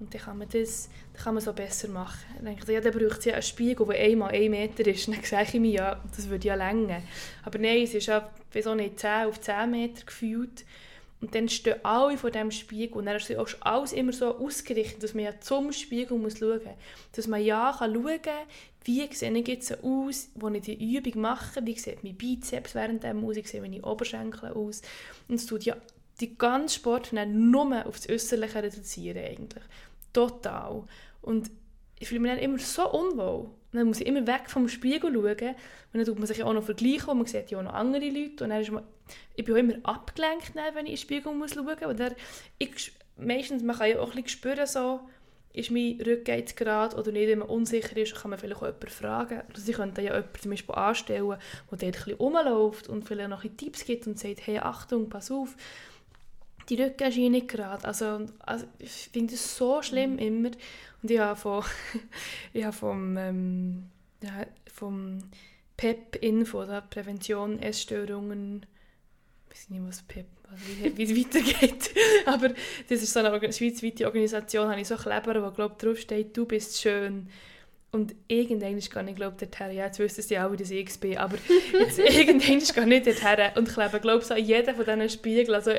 Und dann kann man das dann kann man so besser machen. Dann denke ich, ja, dann braucht es ja einen Spiegel, der einmal ein Meter ist. Dann sage ich mir, ja, das würde ja länger. Aber nein, es ist ja, wieso nicht 10 auf 10 Meter gefühlt. Und dann stehen alle vor diesem Spiegel und dann ist alles immer so ausgerichtet, dass man ja zum Spiegel muss schauen muss. Dass man ja schauen kann, wie sehe ich jetzt aus, wenn ich die Übung mache, wie sieht mein Bizeps während der Musik, wie sehen meine Oberschenkel aus. Und es tut ja die ganze Sport nur auf das Äußerliche reduzieren eigentlich. Total. Und ich fühle mich dann immer so unwohl. Dann muss ich immer weg vom Spiegel schauen. Und dann tut man sich ja auch noch vergleichen und man sieht ja auch noch andere Leute. Und dann ist man, ich bin auch immer abgelenkt, wenn ich in den Spiegel muss schauen muss. Meistens, man kann ja auch ein bisschen spüren, so, ist mein gerade oder nicht, wenn man unsicher ist, kann man vielleicht auch jemanden fragen. Oder sie könnten ja jemanden zum Beispiel anstellen, der dort ein bisschen rumläuft und vielleicht noch ein Tipps gibt und sagt, hey, Achtung, pass auf, die Rücken ist nicht gerade. Also, also ich finde das so schlimm mhm. immer. Und ich habe von, <laughs> ich habe vom, ähm, ja, vom PEP-Info, Prävention Essstörungen, ich weiß nicht, was PEP wie, wie es <laughs> weitergeht. <laughs> Aber das ist so eine schweizweite Organisation, habe ich so Kleber, wo glaub, drauf steht, du bist schön. Und irgendwann kann ich glaube dorthin, ja, jetzt wissen sie auch, wie das ich bin, aber jetzt, irgendwann kann ich dorthin und klebe, glaube so an jeden von diesen Spiegeln, also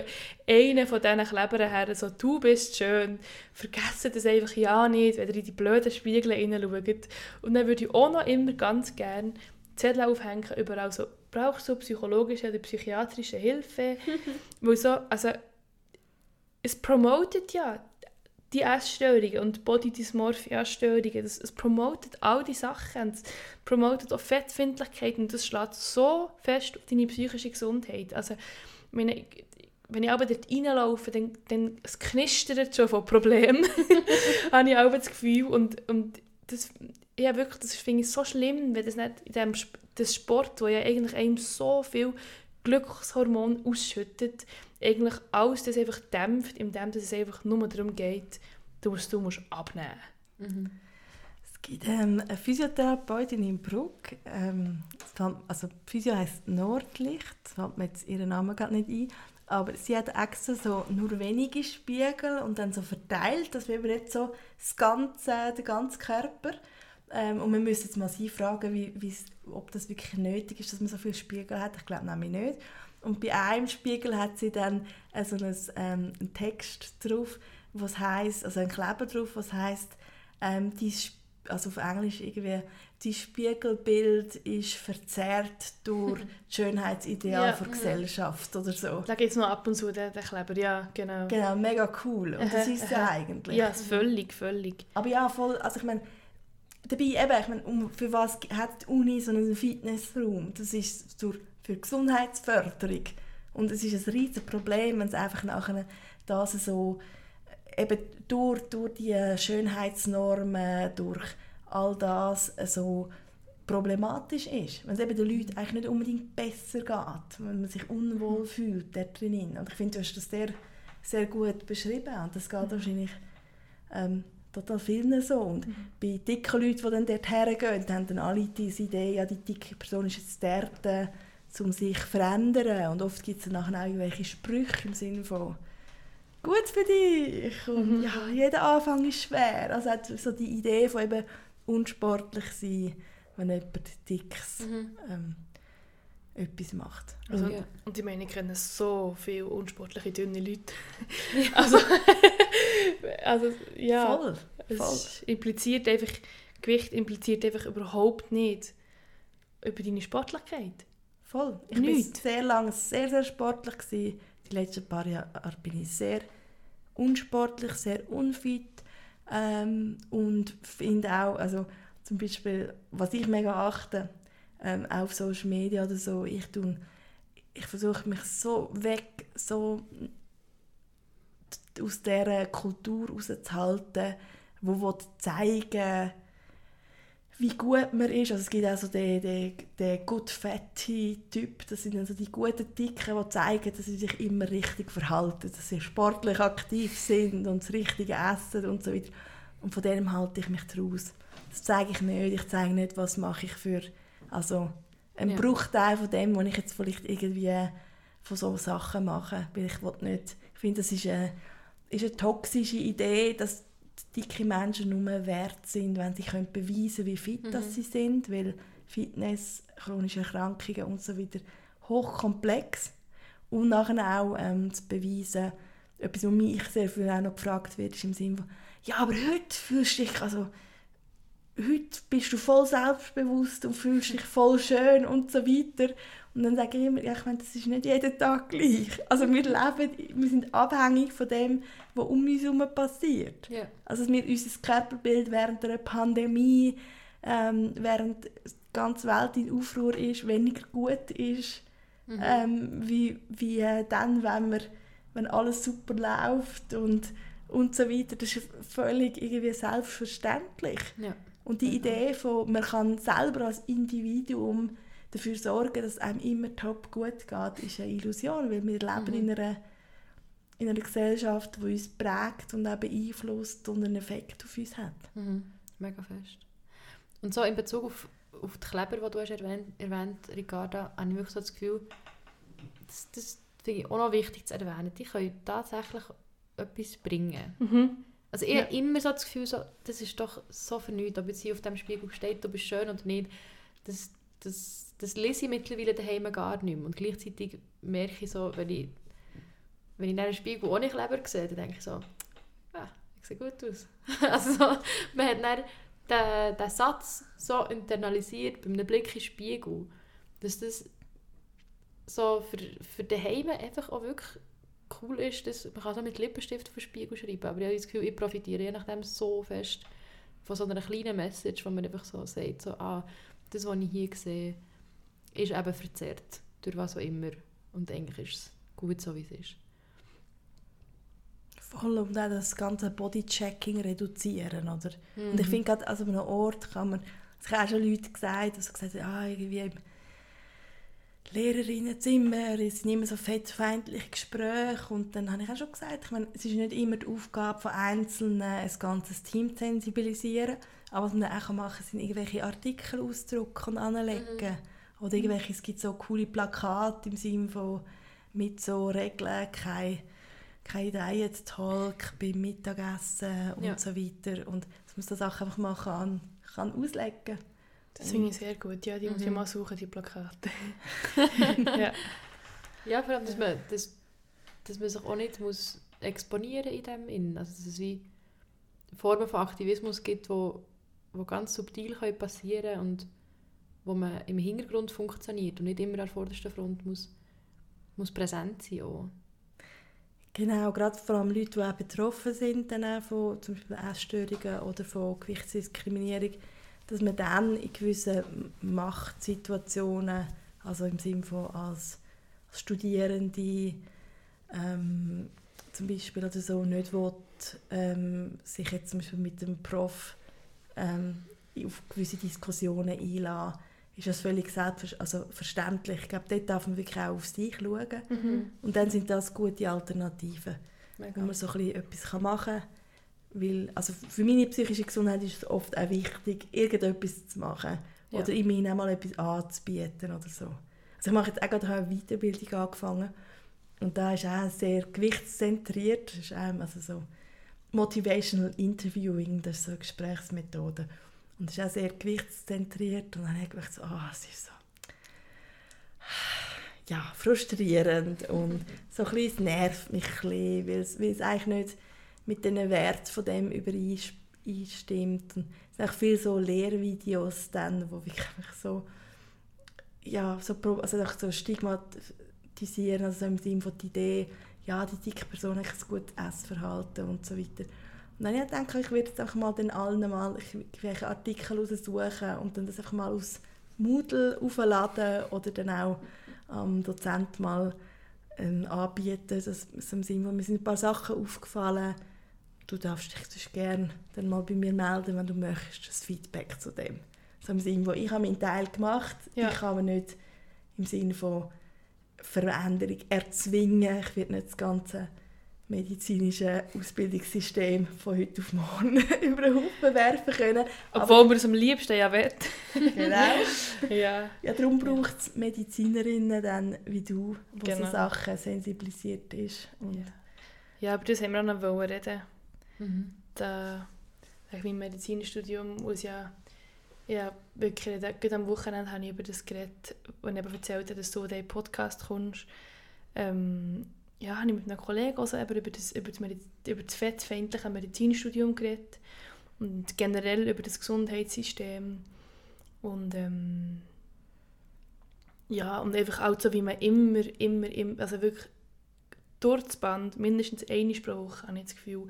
einen von diesen Klebern her, so, du bist schön, vergessen das einfach ja nicht, wenn ihr in die blöden Spiegel hineinschaut. Und dann würde ich auch noch immer ganz gerne Zettel aufhängen, überall so, brauchst du psychologische oder psychiatrische Hilfe? <laughs> Weil so, also, es promotet ja die Essstörungen und Body Dysmorphia-Störungen. Es promotet all die Sachen. Es promotet auch Fettfindlichkeit und das schlägt so fest auf deine psychische Gesundheit. Also, meine, wenn ich aber dort reinlaufe, dann, dann es knistert schon von Problemen. <laughs> habe ich auch das Gefühl. Und, und das, ja, wirklich, das finde ich so schlimm, wenn das nicht in dem das Sport, wo ja eigentlich einem so viel Glückshormon ausschüttet, eigentlich alles das einfach dämpft, indem es einfach nur darum geht, dass du musst abnehmen mhm. Es gibt ähm, eine Physiotherapeutin in Bruck. Ähm, also Physio heisst Nordlicht, das fällt mir jetzt ihren Namen gerade nicht ein. Aber sie hat extra so nur wenige Spiegel und dann so verteilt, dass wir nicht so das ganze, den ganzen Körper. Ähm, und wir müssen jetzt mal sie fragen, wie, ob das wirklich nötig ist, dass man so viele Spiegel hat. Ich glaube nämlich nicht. Und bei einem Spiegel hat sie dann äh, so einen, ähm, einen Text drauf, was heißt, also ein Kleber drauf, was heißt, ähm, die, also auf Englisch irgendwie, die Spiegelbild ist verzerrt durch <laughs> das Schönheitsideal ja, der Gesellschaft oder so. Da gibt es noch ab und zu den, den Kleber, ja, genau. Genau, mega cool. Und das ist ja eigentlich. Ja, völlig, völlig. Aber ja, voll, also ich meine, dabei eben, ich meine, um, für was hat die Uni so einen Fitnessraum? Das ist durch, für Gesundheitsförderung. Und es ist ein riesiges Problem, wenn es einfach nachher das so eben durch, durch die Schönheitsnormen, durch all das so problematisch ist. Wenn es eben den Leuten eigentlich nicht unbedingt besser geht, wenn man sich unwohl fühlt dort drin. Und ich finde, du hast das sehr, sehr gut beschrieben und das geht wahrscheinlich ähm, total vielen so. Und mhm. bei dicken Leuten, die dann dort hergehen, haben dann alle diese Idee, ja, die dicke Person ist jetzt dort, äh, um sich zu verändern. Und oft gibt es dann nachher auch irgendwelche Sprüche im Sinne von «Gut für dich!» und mhm. «Ja, jeder Anfang ist schwer.» Also hat so die Idee von eben unsportlich sein, wenn jemand Dicks mhm. ähm, etwas macht. Also, ja. Und ich meine, ich kenne so viele unsportliche, dünne Leute. <laughs> also, also, ja. Voll. voll. Es impliziert einfach, Gewicht impliziert einfach überhaupt nicht über deine Sportlichkeit. Voll. Ich war sehr lange sehr, sehr sportlich. Gewesen. Die letzten paar Jahre bin ich sehr unsportlich, sehr unfit. Ähm, und finde auch, also zum Beispiel, was ich mega achte, ähm, auf Social Media oder so, ich tue, ich versuche mich so weg, so aus dieser Kultur rauszuhalten, wo will zeigen wie gut man ist. Also es gibt auch so den, den, den good fatty Typ, das sind also die guten Dicken, die zeigen, dass sie sich immer richtig verhalten, dass sie sportlich aktiv sind und das Richtige essen und so weiter. Und von dem halte ich mich daraus. Das zeige ich nicht. Ich zeige nicht, was mache ich für also ein ja. Bruchteil von dem, was ich jetzt vielleicht irgendwie von so Sachen mache. Weil ich nicht, ich finde, das ist eine, ist eine toxische Idee, dass dicke Menschen nur wert sind, wenn sie können beweisen können, wie fit mhm. sie sind, weil Fitness, chronische Erkrankungen und so weiter hochkomplex und nachher auch ähm, zu beweisen, etwas, was mich sehr viel auch noch gefragt wird, ist im Sinne von, ja, aber heute fühlst du dich, also heute bist du voll selbstbewusst und fühlst dich voll schön und so weiter. Und dann sage ich immer, ja, ich meine, das ist nicht jeden Tag gleich. Also wir leben, wir sind abhängig von dem, was um uns herum passiert. Yeah. Also wir, unser Körperbild während einer Pandemie, ähm, während die ganze Welt in Aufruhr ist, weniger gut ist, mhm. ähm, wie, wie äh, dann, wenn, wir, wenn alles super läuft und, und so weiter. Das ist völlig irgendwie selbstverständlich. Ja. Und die Idee von, man kann selber als Individuum dafür sorgen, dass es einem immer top gut geht, ist eine Illusion, weil wir leben mhm. in, einer, in einer Gesellschaft, die uns prägt und auch beeinflusst und einen Effekt auf uns hat. Mhm. Mega fest. Und so in Bezug auf, auf die Kleber, die du hast erwähnt, erwähnt Ricarda, habe ich wirklich so das Gefühl, das, das finde ich auch noch wichtig zu erwähnen, die können tatsächlich etwas bringen. Mhm. Also ich ja. habe immer so das Gefühl, so, das ist doch so vernünftig, ob jetzt hier auf dem Spiegel steht, du bist schön oder nicht. Das, das, das lese ich mittlerweile daheim gar nicht mehr. Und gleichzeitig merke ich so, wenn ich, wenn ich in einem Spiegel ohne Kleber sehe, dann denke ich so, ja, ich sehe gut aus. <laughs> also so, man hat dann den, den Satz so internalisiert bei einem Blick in den Spiegel, dass das so für, für daheim einfach auch wirklich cool ist, dass man kann so mit Lippenstift auf den Spiegel schreiben aber ich habe das Gefühl, ich profitiere je nachdem so fest von so einer kleinen Message, wo man einfach so sagt, so, ah, das, was ich hier sehe, ist eben verzerrt, durch was auch immer. Und eigentlich ist es gut, so wie es ist. Voll, und auch das ganze Bodychecking reduzieren, oder? Mhm. Und ich mhm. finde gerade, also an einem Ort kann man, es haben auch schon Leute gesagt, also gesagt, ah, irgendwie Lehrerinnenzimmer, es sind immer so fettfeindliche Gespräche und dann habe ich auch schon gesagt, ich meine, es ist nicht immer die Aufgabe von Einzelnen, ein ganzes Team zu sensibilisieren, aber was man dann auch machen kann, sind irgendwelche Artikel ausdrucken und anlegen. Mhm. Oder irgendwelche, es gibt so coole Plakate im Sinne von mit so Regeln, kein, kein Diet Talk beim Mittagessen und ja. so weiter. Und dass man so Sachen einfach mal kann, kann auslegen kann. Das finde ich sehr gut. Ja, die mhm. muss ich mhm. mal suchen, die Plakate. <laughs> ja. ja, vor allem, dass man, dass, dass man sich auch nicht muss exponieren in dem Innen. Also, dass es wie Formen von Aktivismus gibt, wo, wo ganz subtil können passieren können und wo man im Hintergrund funktioniert und nicht immer an der vordersten Front muss, muss präsent sein auch. Genau, gerade vor allem Leute, die auch betroffen sind dann auch von zum Beispiel Essstörungen oder von Gewichtsdiskriminierung, dass man dann in gewissen Machtsituationen, also im Sinne von als, als Studierende ähm, zum Beispiel oder so, nicht will, ähm, sich jetzt zum Beispiel mit dem Prof ähm, auf gewisse Diskussionen einlassen, ist das völlig selbstverständlich. Also verständlich. Ich glaube, dort darf man wirklich auch auf sich schauen. Mhm. Und dann sind das gute Alternativen, Mega. wo man so ein bisschen etwas machen kann weil, also für meine psychische Gesundheit ist es oft auch wichtig, irgendetwas zu machen. Ja. Oder immerhin auch mal etwas anzubieten oder so. Also ich mache jetzt auch gerade eine Weiterbildung angefangen. Und da ist auch sehr gewichtszentriert. Das ist auch also so Motivational Interviewing, das ist so eine Gesprächsmethode. Und es ist auch sehr gewichtszentriert. Und dann habe ich gedacht, so, oh, es ist so ja, frustrierend und so ein bisschen, es nervt mich ein bisschen, weil es, weil es eigentlich nicht mit den Werten von dem übereinstimmt. Und es sind auch viele so Lehrvideos dann, wo wirklich so, ja, so, also so stigmatisieren, also im Sinne von der Idee, ja, die dicke Person hat ein gutes Essverhalten und so weiter. Und dann ich gedacht, ich werde jetzt einfach mal den allen mal welche Artikel raussuchen und dann das einfach mal aus Moodle aufladen oder dann auch am ähm, mal ähm, anbieten. Das, das im Sinne, mir sind ein paar Sachen aufgefallen, du darfst dich gerne dann mal bei mir melden, wenn du möchtest, das Feedback zu dem. So im Sinne von, ich habe meinen Teil gemacht, ja. ich habe nicht im Sinne von Veränderung erzwingen, ich werde nicht das ganze medizinische Ausbildungssystem von heute auf morgen <laughs> über den Haufen werfen können. Obwohl man es am liebsten ja will. <laughs> genau. ja. ja, darum braucht es Medizinerinnen dann wie du, die genau. so Sachen sensibilisiert ist. Und ja. ja, aber das haben wir auch noch reden Mhm. Da, mein Medizinstudium muss ja, ja wirklich, gerade am Wochenende habe ich über das geredet, und eben erzählt dass du in den Podcast kommst. Ähm, ja, habe ich mit einem Kollegen also über, das, über, das über das fettfeindliche Medizinstudium geredet und generell über das Gesundheitssystem und ähm, ja, und einfach auch so, wie man immer, immer, immer also wirklich durch das Band, mindestens eine Spruch, habe ich das Gefühl,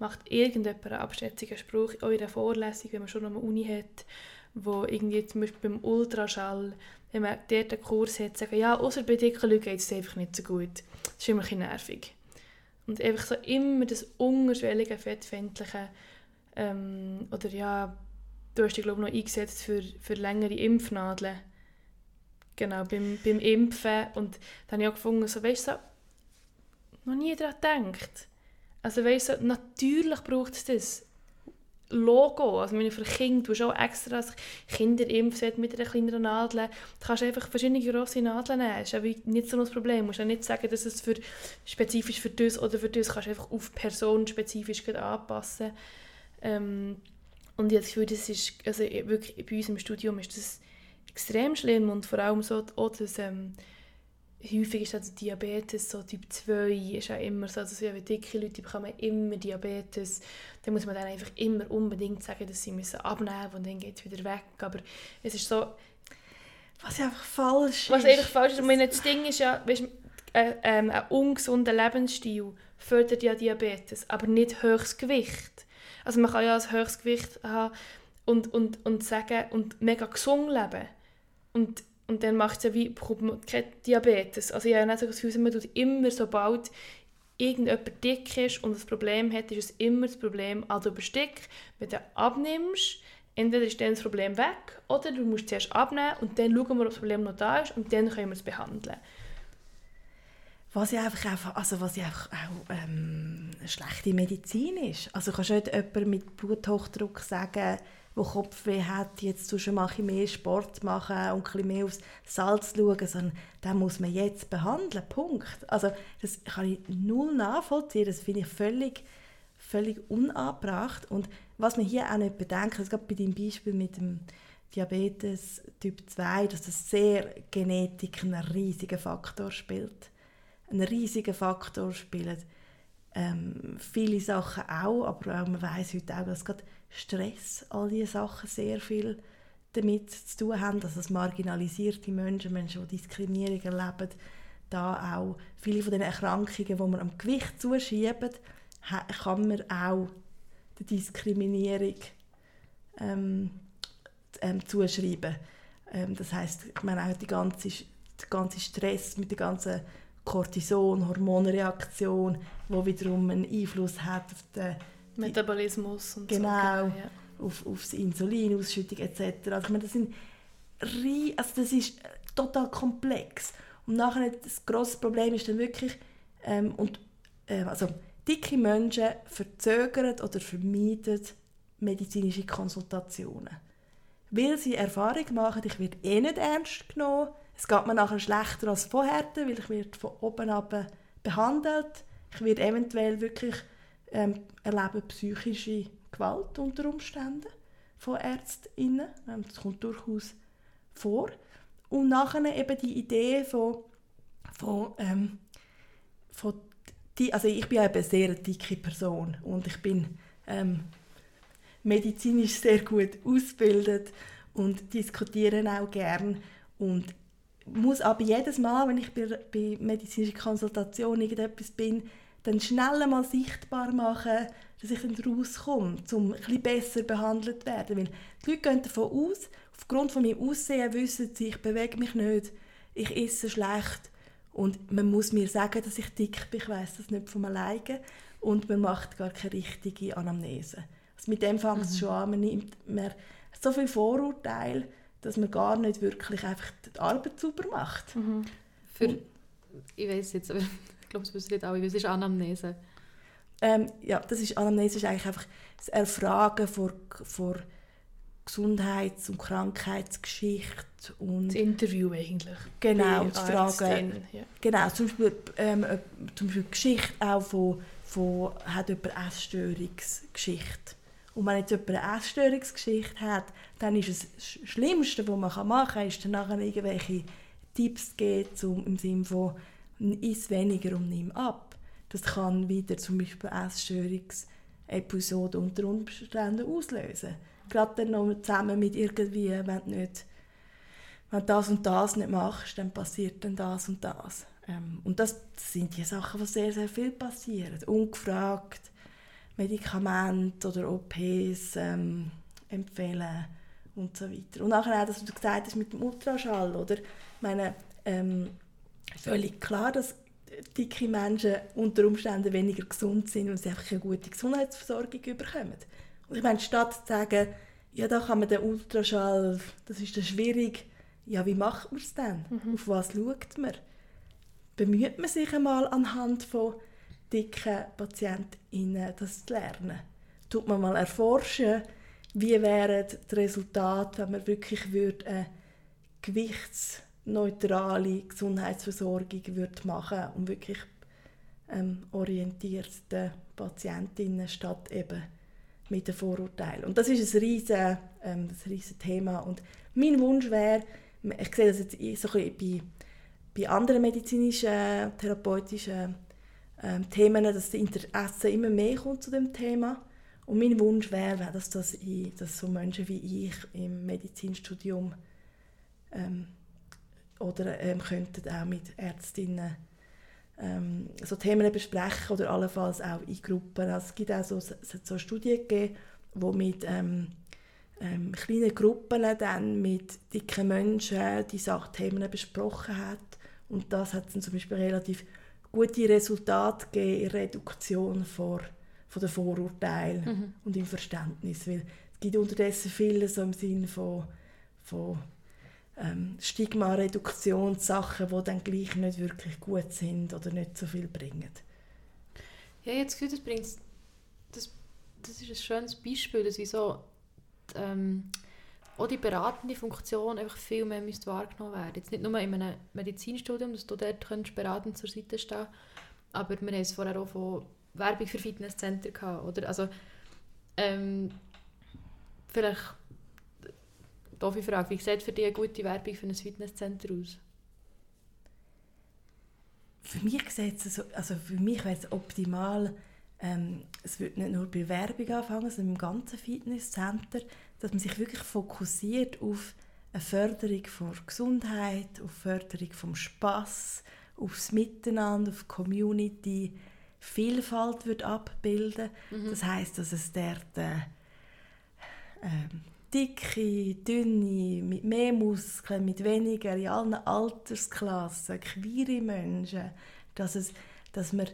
macht irgendjemand einen abschätzigen Spruch in eurer Vorlesung, wenn man schon eine Uni hat, wo irgendwie zum Beispiel beim Ultraschall, wenn man dort einen Kurs hat, sagen, ja, außer bei dicken Leuten geht es einfach nicht so gut. Das ist immer ein nervig. Und einfach so immer das unterschwellige, fettfeindliche, ähm, oder ja, du hast dich glaube ich noch eingesetzt für, für längere Impfnadeln. Genau, beim, beim Impfen. Und dann habe ich auch gefunden, so, weißt du, so, noch nie daran gedacht also weißt du, natürlich braucht es das. Logo, also meine für Kinder, du hast auch extra Kinderimpfset mit einer kleineren Nadel. Du kannst einfach verschiedene grosse Nadeln nehmen, das ist ja nicht so ein Problem. Du musst ja nicht sagen, dass es für, spezifisch für das oder für das, du kannst einfach auf Person spezifisch anpassen. Ähm, und ich habe das ist, also wirklich bei uns im Studium ist das extrem schlimm und vor allem so auch das, ähm, häufig ist also Diabetes, so Typ 2 ist auch immer so, also wie dicke Leute bekommen immer Diabetes. Dann muss man dann einfach immer unbedingt sagen, dass sie müssen abnehmen müssen und dann geht es wieder weg. Aber es ist so... Was einfach falsch ist. Was einfach falsch ist. Und meine, das Ding ist ja, weißt, äh, ähm, ein ungesunder Lebensstil fördert ja Diabetes, aber nicht höchstes Gewicht. Also man kann ja ein höchstes Gewicht haben und, und, und sagen und mega gesund leben. Und und dann macht es ja wie, kein Diabetes. Also ich habe nicht so das Gefühl, man tut immer, sobald irgendjemand dick ist und ein Problem hat, ist es immer das Problem, also du bist dick, wenn du abnimmst, entweder ist dann das Problem weg oder du musst zuerst abnehmen und dann schauen wir, ob das Problem noch da ist und dann können wir es behandeln. Was ja einfach, einfach, also was ja einfach auch ähm, schlechte Medizin ist. Also kannst du nicht jemandem mit Bluthochdruck sagen, der Kopfweh hat, jetzt schon mal ein mehr Sport machen und ein mehr aufs Salz schauen, sondern den muss man jetzt behandeln, Punkt. Also das kann ich null nachvollziehen, das finde ich völlig, völlig unangebracht. Und was man hier auch nicht bedenkt, also gerade bei deinem Beispiel mit dem Diabetes Typ 2, dass das sehr Genetik einen riesigen Faktor spielt einen riesigen Faktor spielen. Ähm, viele Sachen auch, aber man weiß heute auch, dass gerade Stress, all diese Sachen sehr viel damit zu tun haben, dass es marginalisierte Menschen, Menschen, die Diskriminierung erleben, da auch viele von den Erkrankungen, die man am Gewicht zuschieben, kann man auch der Diskriminierung ähm, ähm, zuschreiben. Ähm, das heißt, meine auch die ganze, der ganze Stress mit der ganzen Cortison, Hormonreaktion, wo wiederum einen Einfluss hat auf den Metabolismus und genau, so. Genau, ja. auf, auf die Insulinausschüttung etc. Also ich meine, das, sind, also das ist total komplex. Und nachher das grosse Problem ist dann wirklich, ähm, und, äh, also dicke Menschen verzögern oder vermeiden medizinische Konsultationen. Weil sie Erfahrung machen, ich werde eh nicht ernst genommen, es geht mir nachher schlechter als vorher, weil ich werde von oben ab behandelt. Ich werde eventuell wirklich ähm, erleben psychische Gewalt unter Umständen von Ärztinnen. Ähm, das kommt durchaus vor. Und nachher eben die Idee von, von, ähm, von die, also ich bin eine sehr dicke Person und ich bin ähm, medizinisch sehr gut ausgebildet und diskutiere auch gern und muss aber jedes Mal, wenn ich bei, bei medizinischer Konsultation irgendetwas bin, dann schnell mal sichtbar machen, dass ich dann rauskomme, um ein besser behandelt zu werden. Weil die Leute gehen davon aus, aufgrund von meinem Aussehen wissen sie, ich bewege mich nicht, ich esse schlecht und man muss mir sagen, dass ich dick bin, ich weiß das nicht von alleine und man macht gar keine richtige Anamnese. Also mit dem fängt es mhm. schon an, man nimmt man so viele Vorurteile, dass man gar nicht wirklich einfach die Arbeit sauber macht. Mhm. Für, ich weiß jetzt, aber glaube, das wissen nicht alle, was ist Anamnese? Ähm, ja, das ist, Anamnese ist eigentlich einfach das Erfragen vor, vor Gesundheits- und Krankheitsgeschichte. Und das Interview eigentlich. Genau, die Fragen. Ja. Genau, zum Beispiel, ähm, äh, zum Beispiel Geschichte auch von, von hat jemand Essstörungsgeschichte und wenn jetzt jemand eine Essstörungsgeschichte hat, dann ist es das Schlimmste, was man machen kann, ist dann nachher irgendwelche Tipps geben, zum, im Sinne von «Iss weniger und nimm ab». Das kann wieder zum Beispiel Essstörungsepisoden unter Umständen auslösen. Gerade dann noch zusammen mit irgendwie, wenn du nicht wenn das und das nicht machst, dann passiert dann das und das. Ähm, und das sind die Sachen, die sehr, sehr viel passieren. Ungefragt Medikamente oder OPs ähm, empfehlen und so weiter. Und nachher auch, dass du gesagt hast mit dem Ultraschall, oder? Ich meine, ähm, völlig klar, dass dicke Menschen unter Umständen weniger gesund sind und sie einfach eine gute Gesundheitsversorgung bekommen. Und ich meine, statt zu sagen, ja, da kann man den Ultraschall, das ist dann schwierig, ja, wie macht man es denn? Mhm. Auf was schaut man? Bemüht man sich einmal anhand von dicken PatientInnen das zu lernen. Tut man mal erforschen, wie wären die Resultate, wenn man wirklich würde eine gewichtsneutrale Gesundheitsversorgung würde machen und wirklich ähm, orientierte Patientinnen statt eben mit den Vorurteilen. Und das ist ein riesen, ähm, ein riesen Thema. Und mein Wunsch wäre, ich sehe das jetzt so ein bei, bei anderen medizinischen, therapeutischen ähm, Themen, dass das Interesse immer mehr kommt zu dem Thema. Und mein Wunsch wäre, dass, das ich, dass so Menschen wie ich im Medizinstudium ähm, oder ähm, könnten auch mit Ärztinnen ähm, so Themen besprechen oder allenfalls auch in Gruppen. Also es gibt auch so, so Studien gegeben, wo mit ähm, ähm, kleinen Gruppen dann mit dicken Menschen die Sachthemen besprochen hat und das hat dann zum Beispiel relativ gute Resultate gegeben in der Reduktion von, von den Vorurteilen Mhm. und im Verständnis. Weil es gibt unterdessen viele so im Sinn von, von ähm, Stigma-Reduktion, Sachen, die dann gleich nicht wirklich gut sind oder nicht so viel bringen. Ja, jetzt Gefühl, das bringt das, das ist ein schönes Beispiel, dass wieso ähm, auch die beratende Funktion einfach viel mehr müsste wahrgenommen werden. Jetzt nicht nur in einem Medizinstudium, dass du dort könntest beratend zur Seite stehen aber wir haben es vorher auch von Werbung für Fitnesscenter gehabt, oder? Also, ähm, vielleicht doofe Frage, wie sieht für dich eine gute Werbung für ein Fitnesscenter aus? Für mich sieht es so, also für mich wäre es optimal, ähm, es wird nicht nur bei Werbung anfangen, sondern im ganzen Fitnesscenter, dass man sich wirklich fokussiert auf eine Förderung von Gesundheit, auf Förderung vom Spaß, aufs Miteinander, auf die Community, Vielfalt wird abbilden. Das heißt, dass es dort äh, ähm, dicke, dünne, mit mehr Muskeln, mit weniger, in allen Altersklassen, queere Menschen, dass, es, dass wir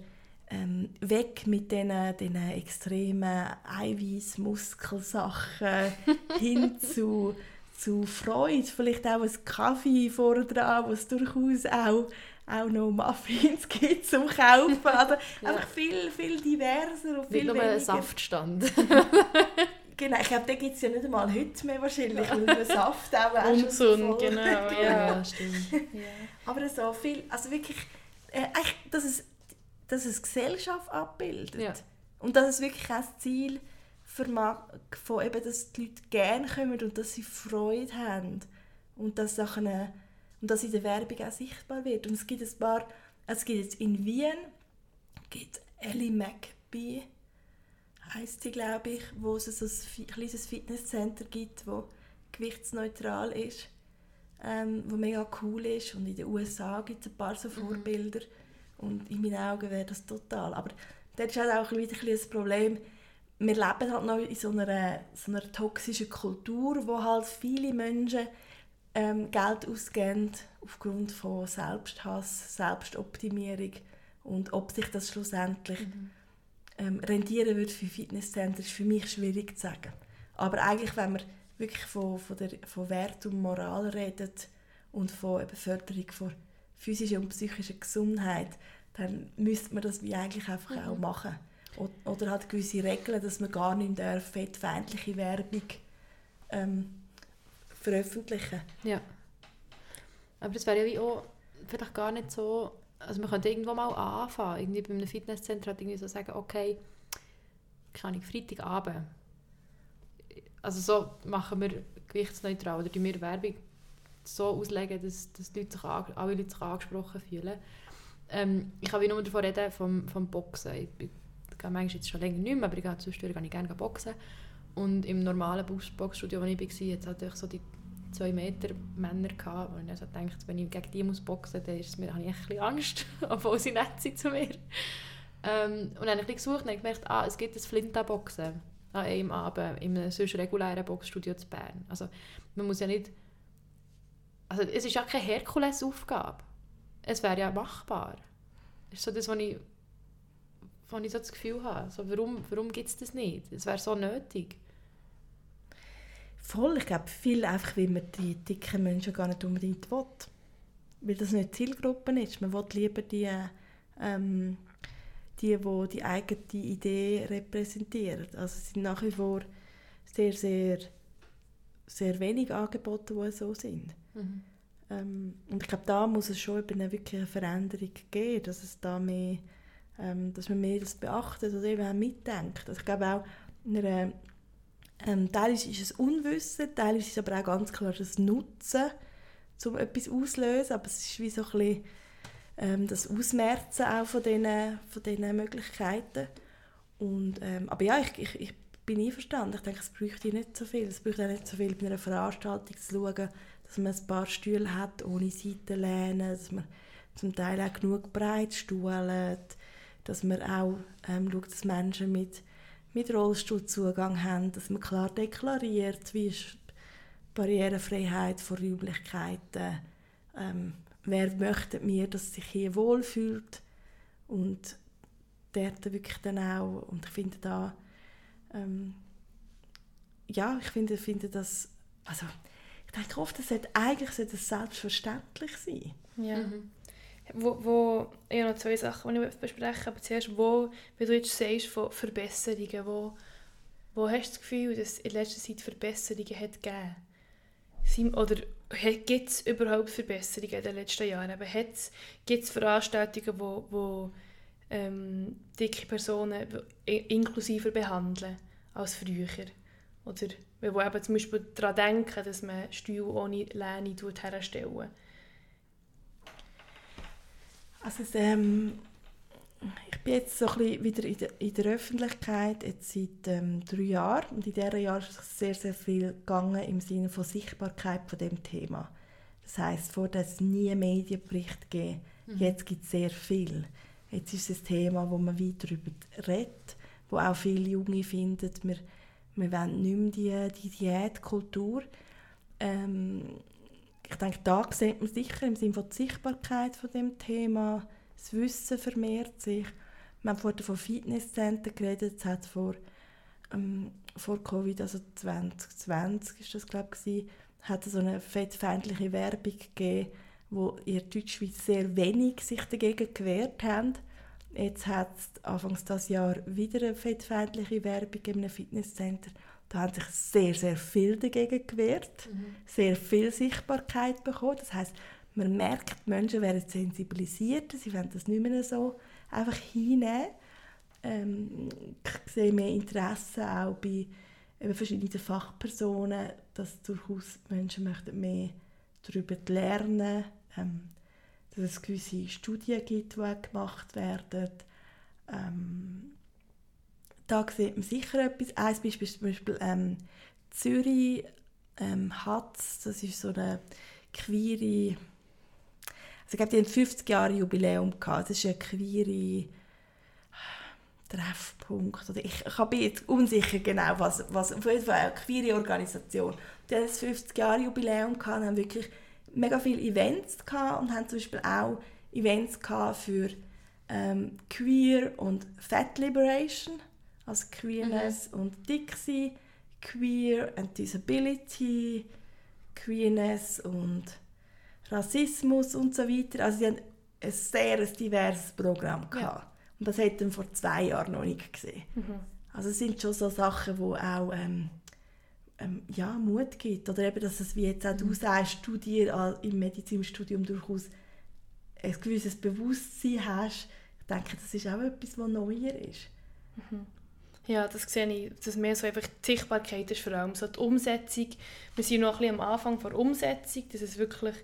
ähm, weg mit diesen, diesen extremen Eiweiß-Muskelsachen <laughs> hin zu, zu Freude, vielleicht auch ein Kaffee vorne dran, wo es durchaus auch, auch noch Muffins <laughs> gibt zum Kaufen. Also <laughs> Ja. einfach viel, viel diverser und viel Nicht nur weniger. Saftstand. Genau, ich glaube, den gibt es ja nicht einmal heute mehr wahrscheinlich, weil der Saft auch Ungesund, voll- genau, <laughs> ja. ja, stimmt. Ja. Aber so viel, also wirklich, äh, eigentlich, dass, es, dass es Gesellschaft abbildet. Ja. Und dass es wirklich auch das Ziel vermag, von eben, dass die Leute gerne kommen und dass sie Freude haben. Und dass, Sachen, und dass in der Werbung auch sichtbar wird. Und es gibt ein paar, also es gibt jetzt in Wien, gibt Ellie McBee, heisst sie, glaube ich, wo es so ein kleines Fitnesscenter gibt, wo gewichtsneutral ist, ähm, wo mega cool ist. Und in den USA gibt es ein paar so Vorbilder. Und in meinen Augen wäre das total. Aber dort ist halt auch wieder ein das Problem, wir leben halt noch in so einer, so einer toxischen Kultur, wo halt viele Menschen ähm, Geld ausgeben aufgrund von Selbsthass, Selbstoptimierung und ob sich das schlussendlich ähm, rendieren wird für Fitnesscenter, ist für mich schwierig zu sagen. Aber eigentlich, wenn man wirklich von, von, der, von Wert und Moral redet und von eben Förderung von physischer und psychischer Gesundheit, dann müsste man das wie eigentlich einfach auch machen. O- Oder hat gewisse Regeln, dass man gar nicht darf, fettfeindliche Werbung ähm, veröffentlichen Ja. Aber das wäre ja wie auch vielleicht gar nicht so. Also man könnte irgendwo mal anfangen. Irgendwie bei einem Fitnesscenter halt irgendwie so sagen, okay, keine Ahnung, Freitagabend. Also so machen wir gewichtsneutral oder die wir Werbung so auslegen, dass, dass Leute sich alle Leute sich angesprochen fühlen. Ähm, ich kann nur davon reden, vom, vom Boxen. Ich, bin- ich gehe manchmal jetzt schon länger nicht mehr, aber ich gehe zwischendurch ich gerne boxen. Und im normalen Box- Boxstudio, wo ich war, hat es einfach so die 2 Meter Männer gehabt, wo ich dann so dachte, wenn ich gegen die muss boxen muss, dann ist mir, habe ich ein Angst, <laughs> obwohl sie nett sind zu mir. Ähm, und dann habe ich gesucht und habe gemerkt, ah, es gibt ein Flinta-Boxen an einem Abend einem sonst regulären Boxstudio zu Bern. Also man muss ja nicht... Also es ist ja keine Herkulesaufgabe. Es wäre ja machbar. Das ist so das, was ich, was ich so das Gefühl habe. Also warum warum gibt es das nicht? Es wäre so nötig. Voll, ich glaube, viel einfach, weil man die dicken Menschen gar nicht unbedingt will. Weil das nicht Zielgruppe ist. Man will lieber die, ähm, die, die die eigene Idee repräsentieren. Also es sind nach wie vor sehr, sehr, sehr wenig Angebote, die so sind. Ähm, und ich glaube, da muss es schon eben eine wirkliche Veränderung geben, dass es da mehr, ähm, dass man mehr das beachtet oder eben auch mitdenkt. Also ich glaube auch, in einer, ähm, teilweise ist es Unwissen, teilweise ist es aber auch ganz klar das Nutzen, um etwas auszulösen, aber es ist wie so ein bisschen ähm, das Ausmerzen auch von diesen, von Möglichkeiten. Und, ähm, aber ja, ich, ich, ich bin einverstanden. Ich denke, es bräuchte nicht so viel. Es bräuchte auch nicht so viel bei einer Veranstaltung zu schauen, dass man ein paar Stühle hat, ohne Seitenlehnen, dass man zum Teil auch genug breit stuhlt, dass man auch ähm, schaut, dass Menschen mit, mit Rollstuhlzugang haben, dass man klar deklariert, wie ist Barrierefreiheit von Räumlichkeiten, ähm, wer möchte mir, dass sich hier wohlfühlt und dort wirklich dann auch, und ich finde da, ähm, ja, ich finde, finde das, also ich denke oft, es sollte, eigentlich sollte es selbstverständlich sein. Ja. Mhm. Wo, wo, ich habe noch zwei Sachen, die ich besprechen aber zuerst, wo, wie du jetzt sagst, von Verbesserungen, wo, wo hast du das Gefühl, dass in letzter Zeit Verbesserungen hat gegeben? Sind, oder gibt es überhaupt Verbesserungen in den letzten Jahren? Gibt es Veranstaltungen, wo, wo ähm, dicke Personen inklusiver behandeln als früher? Oder wo eben zum Beispiel daran denken, dass man Stühle ohne Lehne herstellen Also es, ähm, ich bin jetzt so ein bisschen wieder in der, in der Öffentlichkeit jetzt seit ähm, drei Jahren und in diesen Jahren ist sehr, sehr viel gegangen im Sinne von Sichtbarkeit von dem Thema. Das heißt, vor es nie Medienbericht gegeben. Mhm. Jetzt gibt es sehr viel. Jetzt ist es ein Thema, wo man weiter darüber redet, wo auch viele Junge finden, wir, wir wollen nicht mehr die, die Diätkultur. Ähm, ich denke, da sieht man sicher im Sinne von der Sichtbarkeit von dem Thema, das Wissen vermehrt sich. Wir haben vorhin von Fitnesszentren geredet, es hat vor, ähm, vor Covid, also 2020 ist das glaube ich, hat es so eine fettfeindliche Werbung gegeben, wo in Deutschschweiz sehr wenig sich dagegen gewehrt haben. Jetzt hat es Anfangs des Jahr wieder eine fettfeindliche Werbung in einem Fitnesscenter da haben sich sehr, sehr viel dagegen gewehrt, mhm. sehr viel Sichtbarkeit bekommen. Das heißt, man merkt, die Menschen werden sensibilisiert, sie wollen das nicht mehr so einfach hinnehmen. Ähm, ich sehe mehr Interesse auch bei eben verschiedenen Fachpersonen, dass durchaus Menschen möchten mehr darüber lernen ähm, dass es gewisse Studien gibt, die gemacht werden. Ähm, da sieht man sicher etwas. Ein Beispiel ist zum Beispiel ähm, Zürich ähm, hat das ist so eine queere also ich glaube, die haben 50 Jahre Jubiläum gehabt. Das ist eine queere Treffpunkt. Oder ich, ich bin jetzt unsicher genau, was, was auf jeden Fall eine queere Organisation. Die haben das 50 Jahre Jubiläum gehabt und haben wirklich mega viele Events gehabt und haben zum Beispiel auch Events gehabt für ähm, Queer und Fat Liberation also Queerness mhm. und Dixie, Queer and Disability, Queerness und Rassismus und so weiter. Also sie haben ein sehr diverses Programm gehabt. Ja. Und das hätten vor zwei Jahren noch nicht gesehen. Mhm. Also es sind schon so Sachen, wo auch ähm, ähm, ja, Mut gibt. Oder eben, dass es, wie jetzt auch mhm. du sagst, studier im Medizinstudium durchaus ein gewisses Bewusstsein hast. Ich denke, das ist auch etwas, was neuer ist. Mhm. Ja, das sehe ich, dass mehr so einfach die Sichtbarkeit ist, vor allem so die Umsetzung. Wir sind noch ein bisschen am Anfang der Umsetzung, dass es wirklich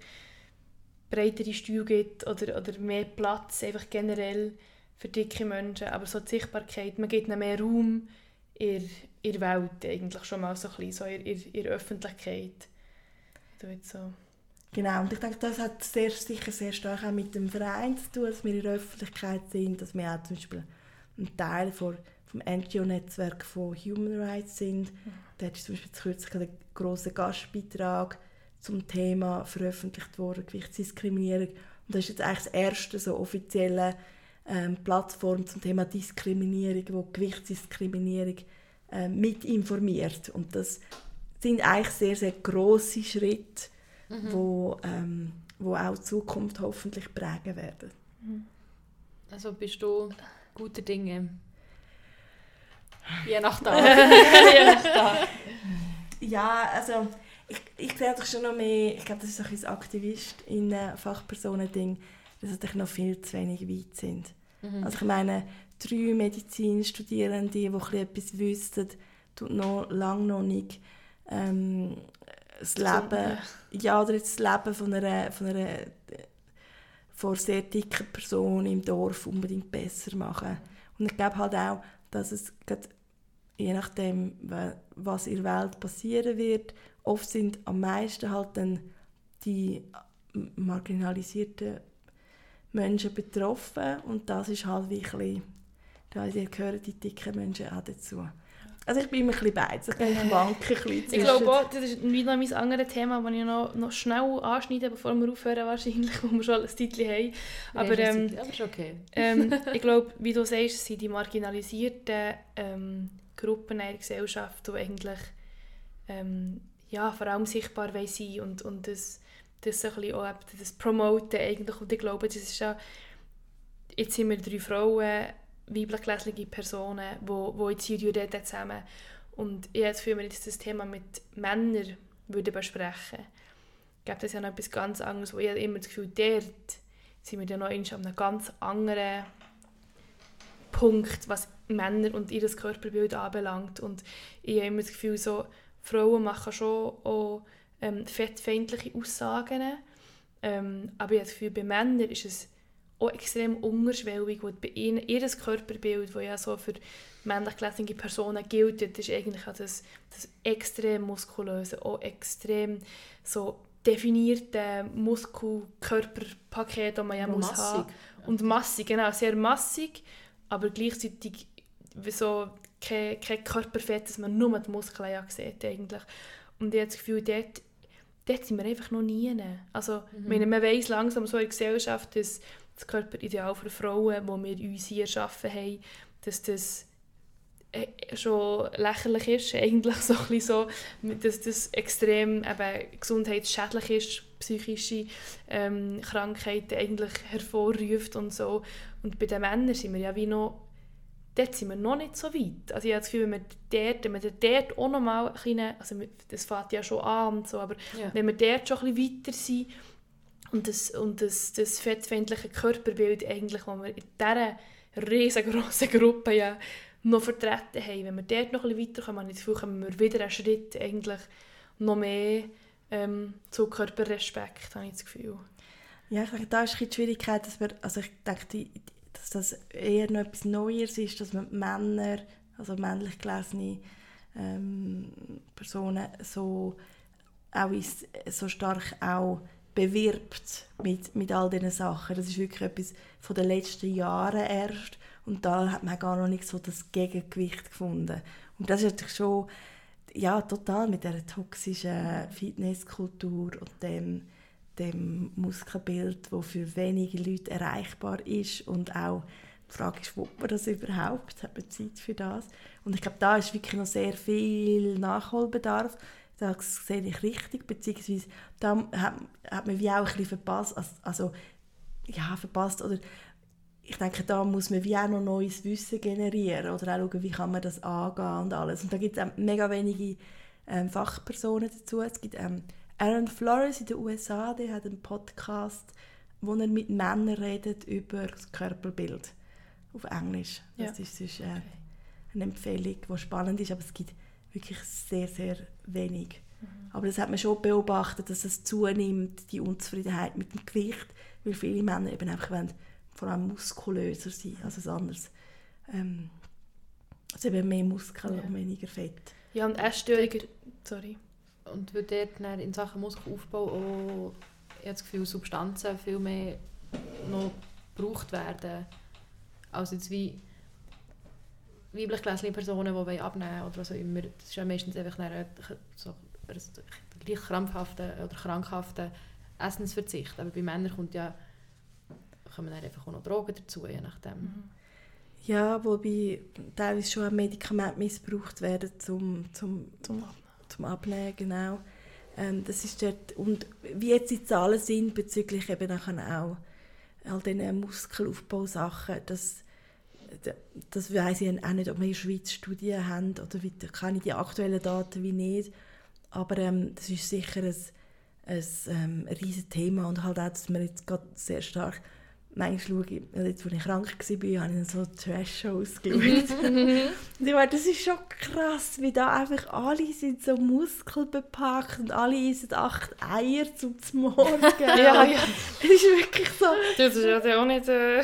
breitere Stühle gibt oder, oder mehr Platz einfach generell für dicke Menschen. Aber so die Sichtbarkeit, man gibt ihnen mehr Raum in, der Welt eigentlich schon mal so ein bisschen, so in, in, in Öffentlichkeit. So. Genau, und ich denke, das hat sehr, sicher sehr stark auch mit dem Verein zu tun, dass wir in der Öffentlichkeit sind, dass wir auch zum Beispiel ein Teil von vom NGO-Netzwerk von Human Rights sind. Mhm. Da ist zum Beispiel kürzlich ein grosser Gastbeitrag zum Thema veröffentlicht worden, Gewichtsdiskriminierung. Und das ist jetzt eigentlich das erste so offizielle ähm, Plattform zum Thema Diskriminierung, wo Gewichtsdiskriminierung äh, mit informiert. Und das sind eigentlich sehr, sehr grosse Schritte, mhm. wo, ähm, wo auch die Zukunft hoffentlich prägen werden. Mhm. Also bist du guter Dinge? Je nach Tag. <laughs> <laughs> Je nach Tag. Ja, also ich, ich sehe doch schon noch mehr, ich glaube, das ist ein bisschen Aktivist in Fachpersonen-Ding, dass natürlich noch viel zu wenig weit sind. Mhm. Also ich meine, drei Medizinstudierende, die etwas wüssten, tut noch lange noch nicht ähm, das Leben, ja, oder das Leben von einer, von einer von sehr dicken Person im Dorf unbedingt besser machen. Und ich glaube halt auch, dass es je nachdem, was in der Welt passieren wird, oft sind am meisten halt dann die marginalisierten Menschen betroffen und das ist halt wirklich, da gehören die dicken Menschen auch dazu. Also ich bin immer ein bisschen beides. Ich, ich <laughs> wanke ein bisschen Ich glaube auch, das ist wieder mein anderes Thema, das ich noch, noch schnell anschneide, bevor wir aufhören wahrscheinlich, <laughs> wo wir schon ein Titel haben. Aber, ähm, aber ist okay. ähm, <laughs> ich glaube, wie du sagst, sind die marginalisierten ähm, Gruppen in der Gesellschaft, die eigentlich ähm, ja, vor allem sichtbar sein und, und das, das so ein bisschen auch das promoten eigentlich. Und ich glaube, das ist ja, jetzt sind wir drei Frauen, weiblich gelesene Personen, die wo, wo jetzt hier zusammen. Und ich habe das Gefühl, wenn jetzt das Thema mit Männern würden besprechen gibt es ja noch etwas ganz anderes, wo ich immer das Gefühl, dort sind wir dann noch an einem ganz anderen Punkt, was Männer und ihr Körperbild anbelangt. Und ich habe immer das Gefühl, so, Frauen machen schon auch ähm, fettfeindliche Aussagen, ähm, aber ich habe das Gefühl, bei Männern ist es auch extrem unterschwellig, und bei ihnen, ihr Körperbild, das ja so für männlich gelesene Personen gilt, ist eigentlich auch das, das extrem muskulöse, auch extrem so definierte Muskel-Körperpaket, das man ja muss massig. haben. Und massig, genau, sehr massig, aber gleichzeitig so kein, kein Körperfett, dass man nur die Muskeln ja sieht eigentlich. Und ich habe das Gefühl, dort, dort sind wir einfach noch nie. Also, ich meine, man weiss langsam so in der Gesellschaft, dass das Körperideal für Frauen, das wir uns hier erschaffen haben, dass das äh, schon lächerlich ist, <laughs> eigentlich so ein so, dass das extrem eben gesundheitsschädlich ist, psychische ähm, Krankheiten eigentlich hervorruft und so. Und bei den Männern sind wir ja wie noch, dort sind wir noch nicht so weit. Also ich habe das Gefühl, wenn wir dort, wenn wir dort auch noch mal ein bisschen, also das fängt ja schon an und so, aber Ja. wenn wir dort schon ein bisschen weiter sind und das, und das, das fettfeindliche Körperbild eigentlich, das wir in dieser riesengroßen Gruppe ja noch vertreten haben, wenn wir dort noch ein bisschen weiterkommen, ich das kommen wir wieder einen Schritt eigentlich noch mehr ähm, zu Körperrespekt, habe ich das Gefühl. Ja, ich denke, da ist die Schwierigkeit, dass wir, also ich denke, dass das eher noch etwas Neues ist, dass man Männer, also männlich gelesene ähm, Personen so, auch ins, so stark auch bewirbt mit, mit all diesen Sachen. Das ist wirklich etwas von den letzten Jahren erst und da hat man gar noch nicht so das Gegengewicht gefunden. Und das ist natürlich schon ja, total mit dieser toxischen Fitnesskultur und dem, dem Muskelbild, das für wenige Leute erreichbar ist und auch die Frage ist, will man das überhaupt? Hat man Zeit für das? Und ich glaube, da ist wirklich noch sehr viel Nachholbedarf. Das sehe ich richtig, beziehungsweise da hat, hat man wie auch ein bisschen verpasst, also, also ja, verpasst oder ich denke, da muss man wie auch noch neues Wissen generieren oder auch schauen, wie kann man das angehen und alles. Und da gibt es mega wenige ähm, Fachpersonen dazu. Es gibt ähm, Aaron Flores in den USA, der hat einen Podcast, wo er mit Männern redet über das Körperbild auf Englisch. Das Ja. ist sonst, äh, eine Empfehlung, die spannend ist, aber es gibt wirklich sehr, sehr wenig. Aber das hat man schon beobachtet, dass es zunimmt, die Unzufriedenheit mit dem Gewicht, weil viele Männer eben einfach wollen, vor allem muskulöser sein als ein anderes. Ähm, also eben mehr Muskeln Ja. und weniger Fett. Ja, und Essstörungen, sorry. Und wird dort in Sachen Muskelaufbau auch, ich habe das Gefühl, Substanzen viel mehr noch gebraucht werden, als jetzt wie weiblich gelesene Personen, die wollen abnehmen oder was auch immer. Das ist ja meistens einfach eine, so, ein gleich krampfhafter oder krankhafter Essensverzicht. Aber bei Männern kommt ja, kommen dann einfach auch noch Drogen dazu, je nachdem. Ja, wobei teilweise schon auch Medikamente missbraucht werden zum, zum, Zum zum Abnehmen, genau. Ähm, das ist dort, und wie jetzt die Zahlen sind bezüglich eben nachher auch all diesen Muskelaufbausachen, das, das weiss ich auch nicht, ob wir in der Schweiz Studien haben oder kenne ich die aktuellen Daten wie nicht, aber ähm, das ist sicher ein, ein, ähm, riesiges Thema und halt auch, dass man jetzt gerade sehr stark manchmal schaue ich, also jetzt, als ich krank war, habe ich dann so Trash-Shows <laughs> geschaut. und ich meine, das ist schon krass, wie da einfach alle sind so muskelbepackt und alle essen acht Eier zum Morgen. <laughs> Ja, ja. Es ist wirklich so. Das ist ja auch nicht äh,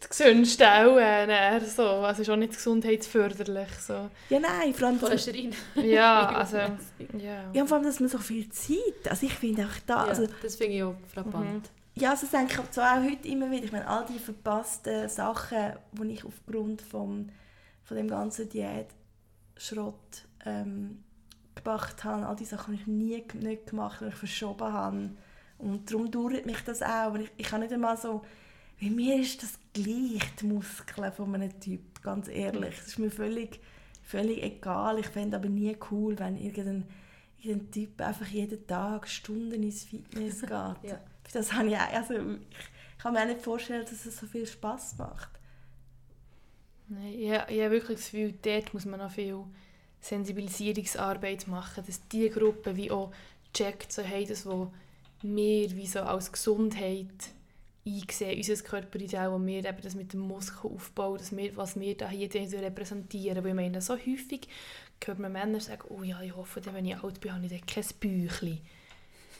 das gesündeste auch, äh, so. Also ist auch nicht gesundheitsförderlich. So. Ja, nein, vor allem, dass, Cholesterin. Ja, <laughs> also... Ja. ja, vor allem, dass man so viel Zeit, also ich finde auch da, also, ja, das finde ich auch frappant. Ja, also das denke ich so auch heute immer wieder, ich meine, all die verpassten Sachen, die ich aufgrund vom, von dem ganzen Diät Schrott ähm, gemacht habe. All diese Sachen habe ich nie nicht gemacht, weil ich verschoben habe. Und darum dauert mich das auch. Aber ich, ich kann nicht einmal so... Bei mir ist das gleich, die Muskeln von einem Typ, ganz ehrlich. Das ist mir völlig, völlig egal. Ich fände aber nie cool, wenn irgendein, irgendein Typ einfach jeden Tag Stunden ins Fitness <laughs> geht. Ja. <laughs> Das habe ich, auch- also ich, kann mir auch nicht vorstellen, dass es so viel Spaß macht. Nein, ich, ich habe wirklich das Gefühl, dort muss man noch viel Sensibilisierungsarbeit machen, dass die Gruppe wie auch checkt, so, hey, das, was wir wie so als Gesundheit einsehen, unser Körperideal, und wir eben das mit dem Muskelaufbau, dass wir, was wir da hier repräsentieren. Weil ich meine, so häufig hört man Männer sagen, oh ja, ich hoffe, wenn ich alt bin, habe ich dann kein Bäuchchen.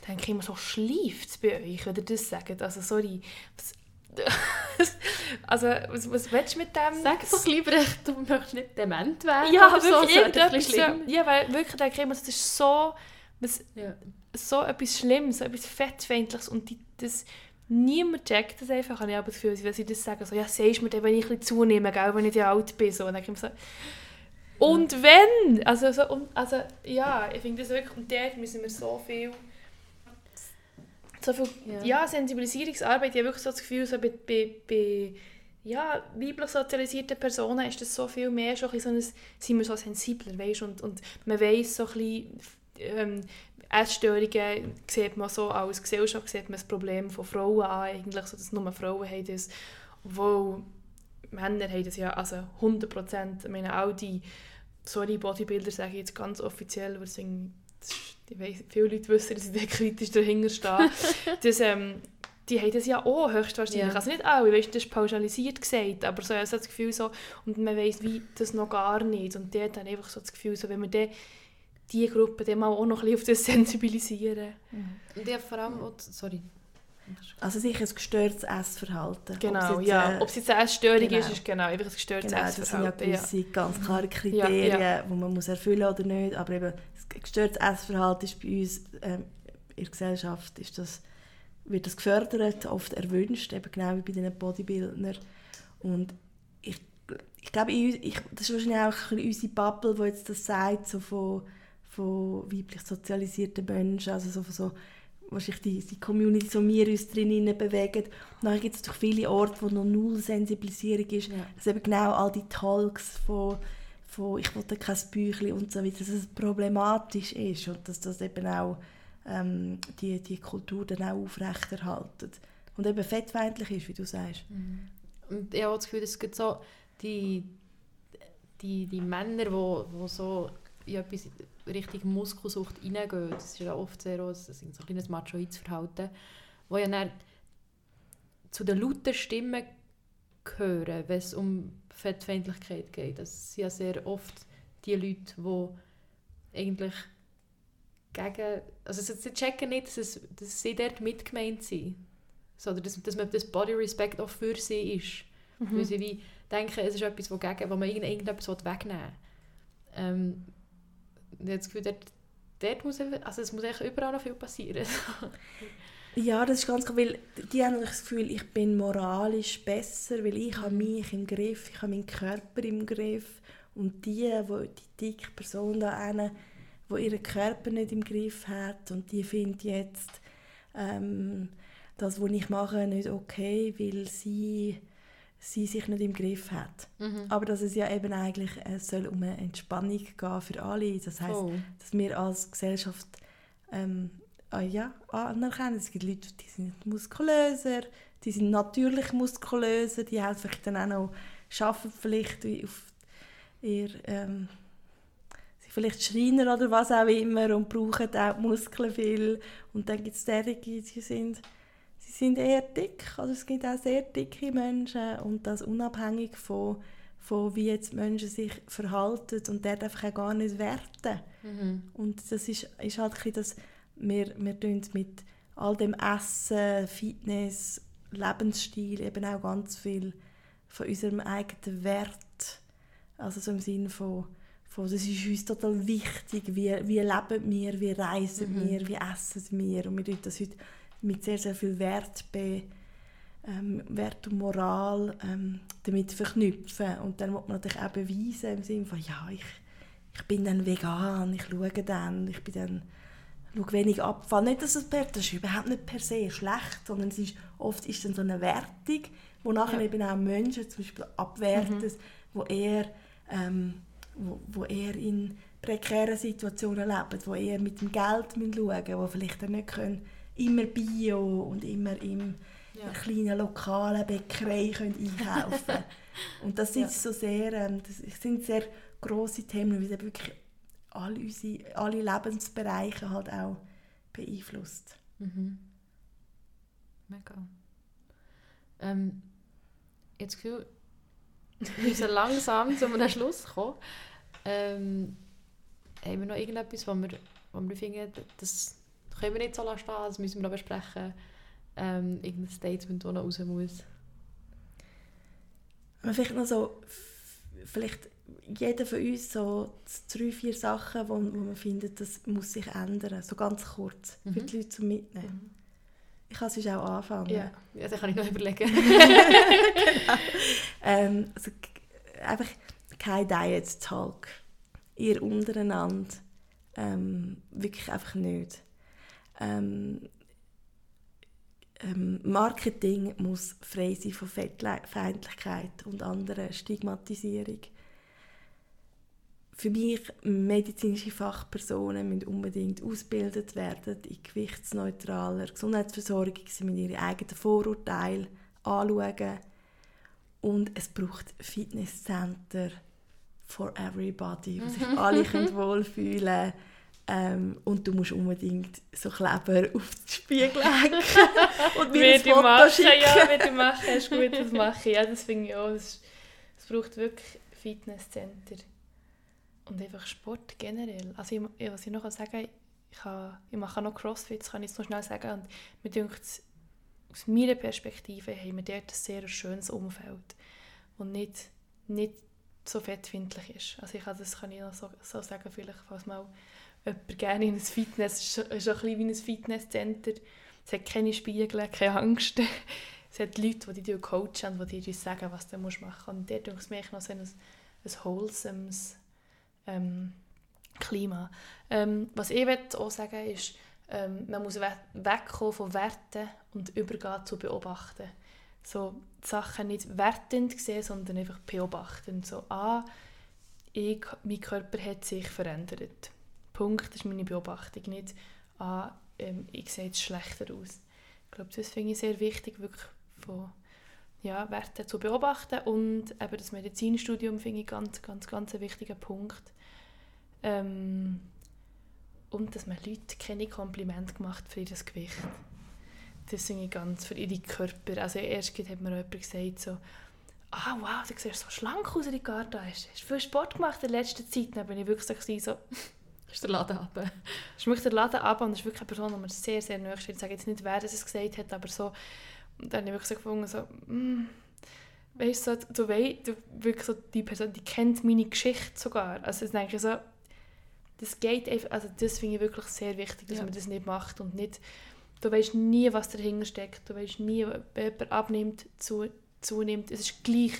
Dann denke ich immer so, schleift es bei euch, wenn ihr das sagt? Also sorry, was, <laughs> also was, was willst du mit dem? Sag doch lieber, du möchtest nicht dement werden. Ja, oder so, wirklich das bisschen Ja, schlimm. ja, weil wirklich denke ich immer, das ist so, was, Ja. so etwas Schlimmes, so etwas Fettfeindliches und die, das, niemand checkt das einfach. Und ich habe das Gefühl, wenn sie das sagen, so, ja, sagst du mir wenn ich ein bisschen zunehme, gell, wenn ich dann alt bin, so, und dann so, und wenn? Also, so, und, also ja, ich finde das wirklich, und dort müssen wir so viel, so viel, Ja. ja, Sensibilisierungsarbeit, ich habe wirklich so das Gefühl, so bei, bei, bei ja, weiblich sozialisierten Personen ist das so viel mehr schon ein so ein, sind wir so sensibler, weißt, und, und man weiss so ein bisschen, ähm, Essstörungen sieht man so als Gesellschaft sieht man das Problem von Frauen an, eigentlich, so, dass nur Frauen haben das, obwohl Männer haben das ja, also 100 Prozent, ich meine, all die, sorry, Bodybuilder sage ich jetzt ganz offiziell, deswegen, das ich weiss, viele Leute wissen, dass ich da <laughs> kritisch dahinter stehe, <laughs> dass, ähm, die haben das ja auch höchstwahrscheinlich. Ja. Also nicht alle, weißt, das ist pauschalisiert gesagt, aber so, ich habe so das Gefühl so, und man weiss wie das noch gar nicht. Und dort habe ich einfach so das Gefühl, so, wenn wir dann die Gruppe dann mal auch noch ein bisschen auf das <laughs> sensibilisieren. Und ich habe vor allem auch, sorry. Also sicher ein gestörtes Essverhalten. Ob Genau, es jetzt, ja. äh, Ob es jetzt eine Essstörung genau. ist, ist genau einfach ein gestörtes Genau, das sind ja Essverhalten. Ja. gewisse ganz klare Kriterien, Ja, die man muss erfüllen oder nicht. Aber eben, das gestörtes Essverhalten ist bei uns ähm, in der Gesellschaft ist das, wird das gefördert, oft erwünscht, eben genau wie bei den Bodybuildern. Und ich, ich glaube, uns- ich, das ist wahrscheinlich auch ein bisschen unsere Bubble, die jetzt das sagt, so von, von weiblich sozialisierten Menschen, also so von so wahrscheinlich die, die Community, so wir uns drinnen bewegen. Und dann gibt es doch viele Orte, wo noch null Sensibilisierung ist. Ja. Dass eben genau all die Talks von, von «ich wollte kein Büchlein» und so weiter, dass es problematisch ist und dass das eben auch ähm, die, die Kultur dann auch aufrechterhaltet. Und eben fettfeindlich ist, wie du sagst. Und ich habe das Gefühl, es gibt so die, die, die Männer, die wo, wo so in etwas Richtung Muskelsucht reingehen, das ist ja oft sehr auch ein, so ein kleines machoides Verhalten, wo ja dann zu den lauten Stimmen gehören, wenn es um Fettfeindlichkeit geht. Das sind ja sehr oft die Leute, die eigentlich gegen, also sie- checken nicht, dass, es, dass sie dort mitgemeint sind, sondern dass, dass man das Body Respect auch für sie ist. Mhm. Weil sie wie denken, es ist etwas, wo, gegen, wo man irgend- irgendetwas wegnehmen will. Ähm, ich habe das Gefühl, dort, dort muss, also es muss eigentlich überall noch viel passieren. <laughs> Ja, das ist ganz klar, weil die haben das Gefühl, ich bin moralisch besser, weil ich habe mich im Griff, ich habe meinen Körper im Griff. Und die, wo die dicke Person da eine, wo ihren Körper nicht im Griff hat und die findet jetzt ähm, das, was ich mache, nicht okay, weil sie, sie sich nicht im Griff hat. Aber dass es ja eben eigentlich es soll um eine Entspannung gehen für alle. Das heißt, Voll. dass wir als Gesellschaft ähm, ah, ja, anerkennen. Es gibt Leute, die sind muskulöser, die sind natürlich muskulöser, die haben vielleicht dann auch noch, arbeiten vielleicht wie auf ihr, ähm, sind vielleicht Schreiner oder was auch immer und brauchen auch die Muskeln viel. Und dann gibt es derige, die sind, sie sind eher dick. Also es gibt auch sehr dicke Menschen und das unabhängig von, von wie jetzt Menschen sich verhalten und dort einfach auch gar nicht werten. Mhm. Und das ist, ist halt ein bisschen das, wir, wir tun mit all dem Essen, Fitness, Lebensstil eben auch ganz viel von unserem eigenen Wert, also so im Sinne von, von das ist uns total wichtig, wie, wie leben wir, wie reisen Mhm. wir, wie essen wir und wir tun das heute mit sehr, sehr viel Wert be, ähm, Wert und Moral ähm, damit verknüpfen und dann muss man natürlich auch beweisen im Sinne von, ja, ich ich bin dann vegan, ich schaue dann, ich bin dann schaue wenig Abfall. Nicht, dass es per, das ist überhaupt nicht per se schlecht, sondern es ist, oft ist dann so eine Wertung, wo nachher Ja. eben auch Menschen zum Beispiel abwerten, Mhm. wo eher ähm, wo, wo eher in prekären Situationen leben, wo eher mit dem Geld schauen müssen, wo vielleicht dann nicht können, immer Bio und immer im Ja. kleinen lokalen Bäckerei können einkaufen können. <laughs> Und das, Ja. ist so sehr, ähm, das sind sehr grosse Themen, weil es wirklich alle, unsere, alle Lebensbereiche halt auch beeinflusst. Mhm. Mega. Ähm, jetzt Gefühl, wir müssen langsam zu einem Schluss kommen. Ähm, haben wir noch irgendetwas, wo wir, wo wir finden, das können wir nicht so lassen stehen, das müssen wir noch besprechen. Ähm, irgendein Statement, das noch raus muss. Aber vielleicht noch so, vielleicht jeder von uns so drei, vier Sachen, wo, wo man findet, das muss sich ändern. So ganz kurz, für Mhm. die Leute zum Mitnehmen. Ich kann sonst auch anfangen. Ja. Ja, das kann ich noch überlegen. <laughs> Ähm, also, einfach kein Diet Talk. Ihr untereinander. Ähm, wirklich einfach nicht. Ähm, ähm, Marketing muss frei sein von Fettfeindlichkeit und anderer Stigmatisierung. Für mich, medizinische Fachpersonen müssen unbedingt ausgebildet werden in gewichtsneutraler Gesundheitsversorgung. Sie müssen ihre eigenen Vorurteile anschauen. Und es braucht Fitnesscenter for everybody, wo sich alle <laughs> können wohlfühlen ähm, Und du musst unbedingt so Kleber <laughs> auf den Spiegel hängen <laughs> und mir ein Foto machen, schicken. ja, würde ich machen, ist gut, das mache ich. Ja, das finde ich auch. Es, braucht wirklich Fitnesscenter. Und einfach Sport generell. Also ich, was ich noch sagen kann, ich, habe, ich mache noch Crossfit, das kann ich noch schnell sagen. Und mir denkt, aus meiner Perspektive haben wir dort ein sehr schönes Umfeld. Und nicht, nicht so fettfindlich ist. Also ich kann, das kann ich noch so, so sagen, vielleicht, falls mal jemand gerne in ein Fitness, es ist ein bisschen wie ein Fitnesscenter, es hat keine Spiegel, keine Angst. <laughs> es hat Leute, die dich coachen und die dir sagen, was du machen musst. Und dort denke ich mir noch so ein, ein wholesomes ähm, Klima. Ähm, was ich auch sagen ist, ähm, man muss we wegkommen von Werten und übergehen zu beobachten. So Sachen nicht wertend sehen, sondern einfach beobachten. So, ah, ich, mein Körper hat sich verändert. Punkt, das ist meine Beobachtung. Nicht, ah, ähm, ich sehe jetzt schlechter aus. Ich glaube, das finde ich sehr wichtig, wirklich von ja, Werte zu beobachten. Und eben das Medizinstudium finde ich ganz, ganz, ganz einen wichtigen Punkt. Ähm, und dass man Leute keine Komplimente gemacht für ihr Gewicht. Das finde ich ganz für ihre Körper. Also erst hat mir jemand gesagt, so, ah wow, du siehst so schlank aus, Ricardo. Hast du viel Sport gemacht in letzter Zeit? Dann bin ich wirklich so <laughs> Ist der Laden ab? ich möchte den Laden ab <laughs> und das ist wirklich eine Person, die mir sehr, sehr nahe steht. Ich sage jetzt nicht, wer das es gesagt hat, aber so, und dann habe ich wirklich so gefunden, so, mm, weißt du, so, du, du wirklich so, die Person, die kennt meine Geschichte sogar. Also ich denke so, das geht einfach, also das finde ich wirklich sehr wichtig, dass Ja. man das nicht macht und nicht, du weißt nie, was dahinter steckt, du weißt nie, ob jemand abnimmt, zu, zunimmt. Es ist gleich,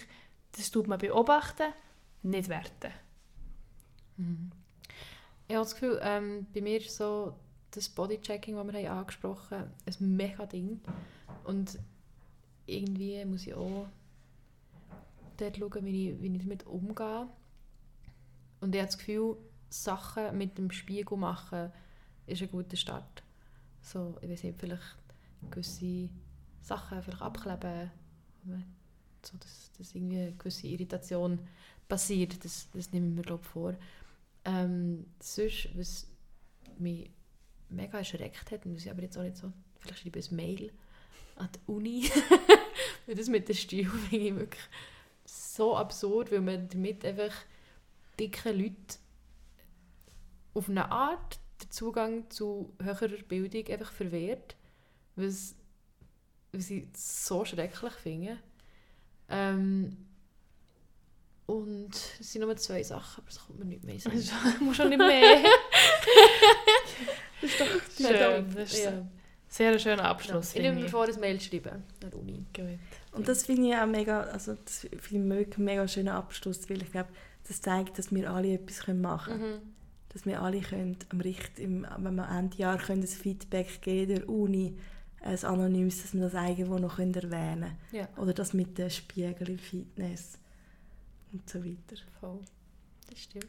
das tut man beobachten, nicht werten. Ich habe das Gefühl, ähm, bei mir ist so das Bodychecking, das wir haben angesprochen haben, ein mega Ding. Und irgendwie muss ich auch dort schauen, wie ich, wie ich damit umgehe. Und ich habe das Gefühl, Sachen mit dem Spiegel machen ist ein guter Start. So, ich weiß nicht, vielleicht gewisse Sachen vielleicht abkleben, so dass, dass irgendwie eine gewisse Irritation passiert. Das, das nehme ich mir glaube vor. Ähm, sonst, was mich mega erschreckt hat, muss ich aber jetzt auch nicht so, vielleicht schreibe ich ein Mail an die Uni, <laughs> weil das mit der Stil <laughs> finde ich wirklich so absurd, weil man damit einfach dicken Leuten auf eine Art den Zugang zu höherer Bildung einfach verwehrt, was, was ich so schrecklich finde. Ähm, und es sind nur zwei Sachen, aber es kommt mir nicht mehr Sinn. Also, muss schon nicht mehr. <laughs> Das ist doch Schön, das ist Ja. ein sehr schöner Abschluss. Ich nehme mir vor, ein Mail schreiben an der Uni. Gut. Und das finde ich auch mega, also das finde ich einen mega schönen Abschluss, weil ich glaube, das zeigt, dass wir alle etwas machen können. Mhm. Dass wir alle können, am Richt, im, wenn wir Ende Jahr können, ein Feedback geben der Uni, ein anonymes, dass wir das irgendwo noch können erwähnen Ja, können. Oder das mit dem Spiegel im Fitness und so weiter. voll. Das stimmt.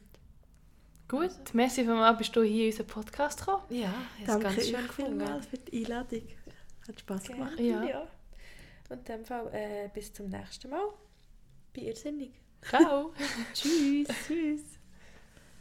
Gut, merci vielmals, bist du hier in unseren Podcast gekommen. Ja, ich habe ganz schön gefunden. für die Einladung. Hat Spass gemacht. Ja. ja. Und in dem Fall äh, bis zum nächsten Mal. Bei Irrsinnig. Ciao. <laughs> Tschüss. Tschüss.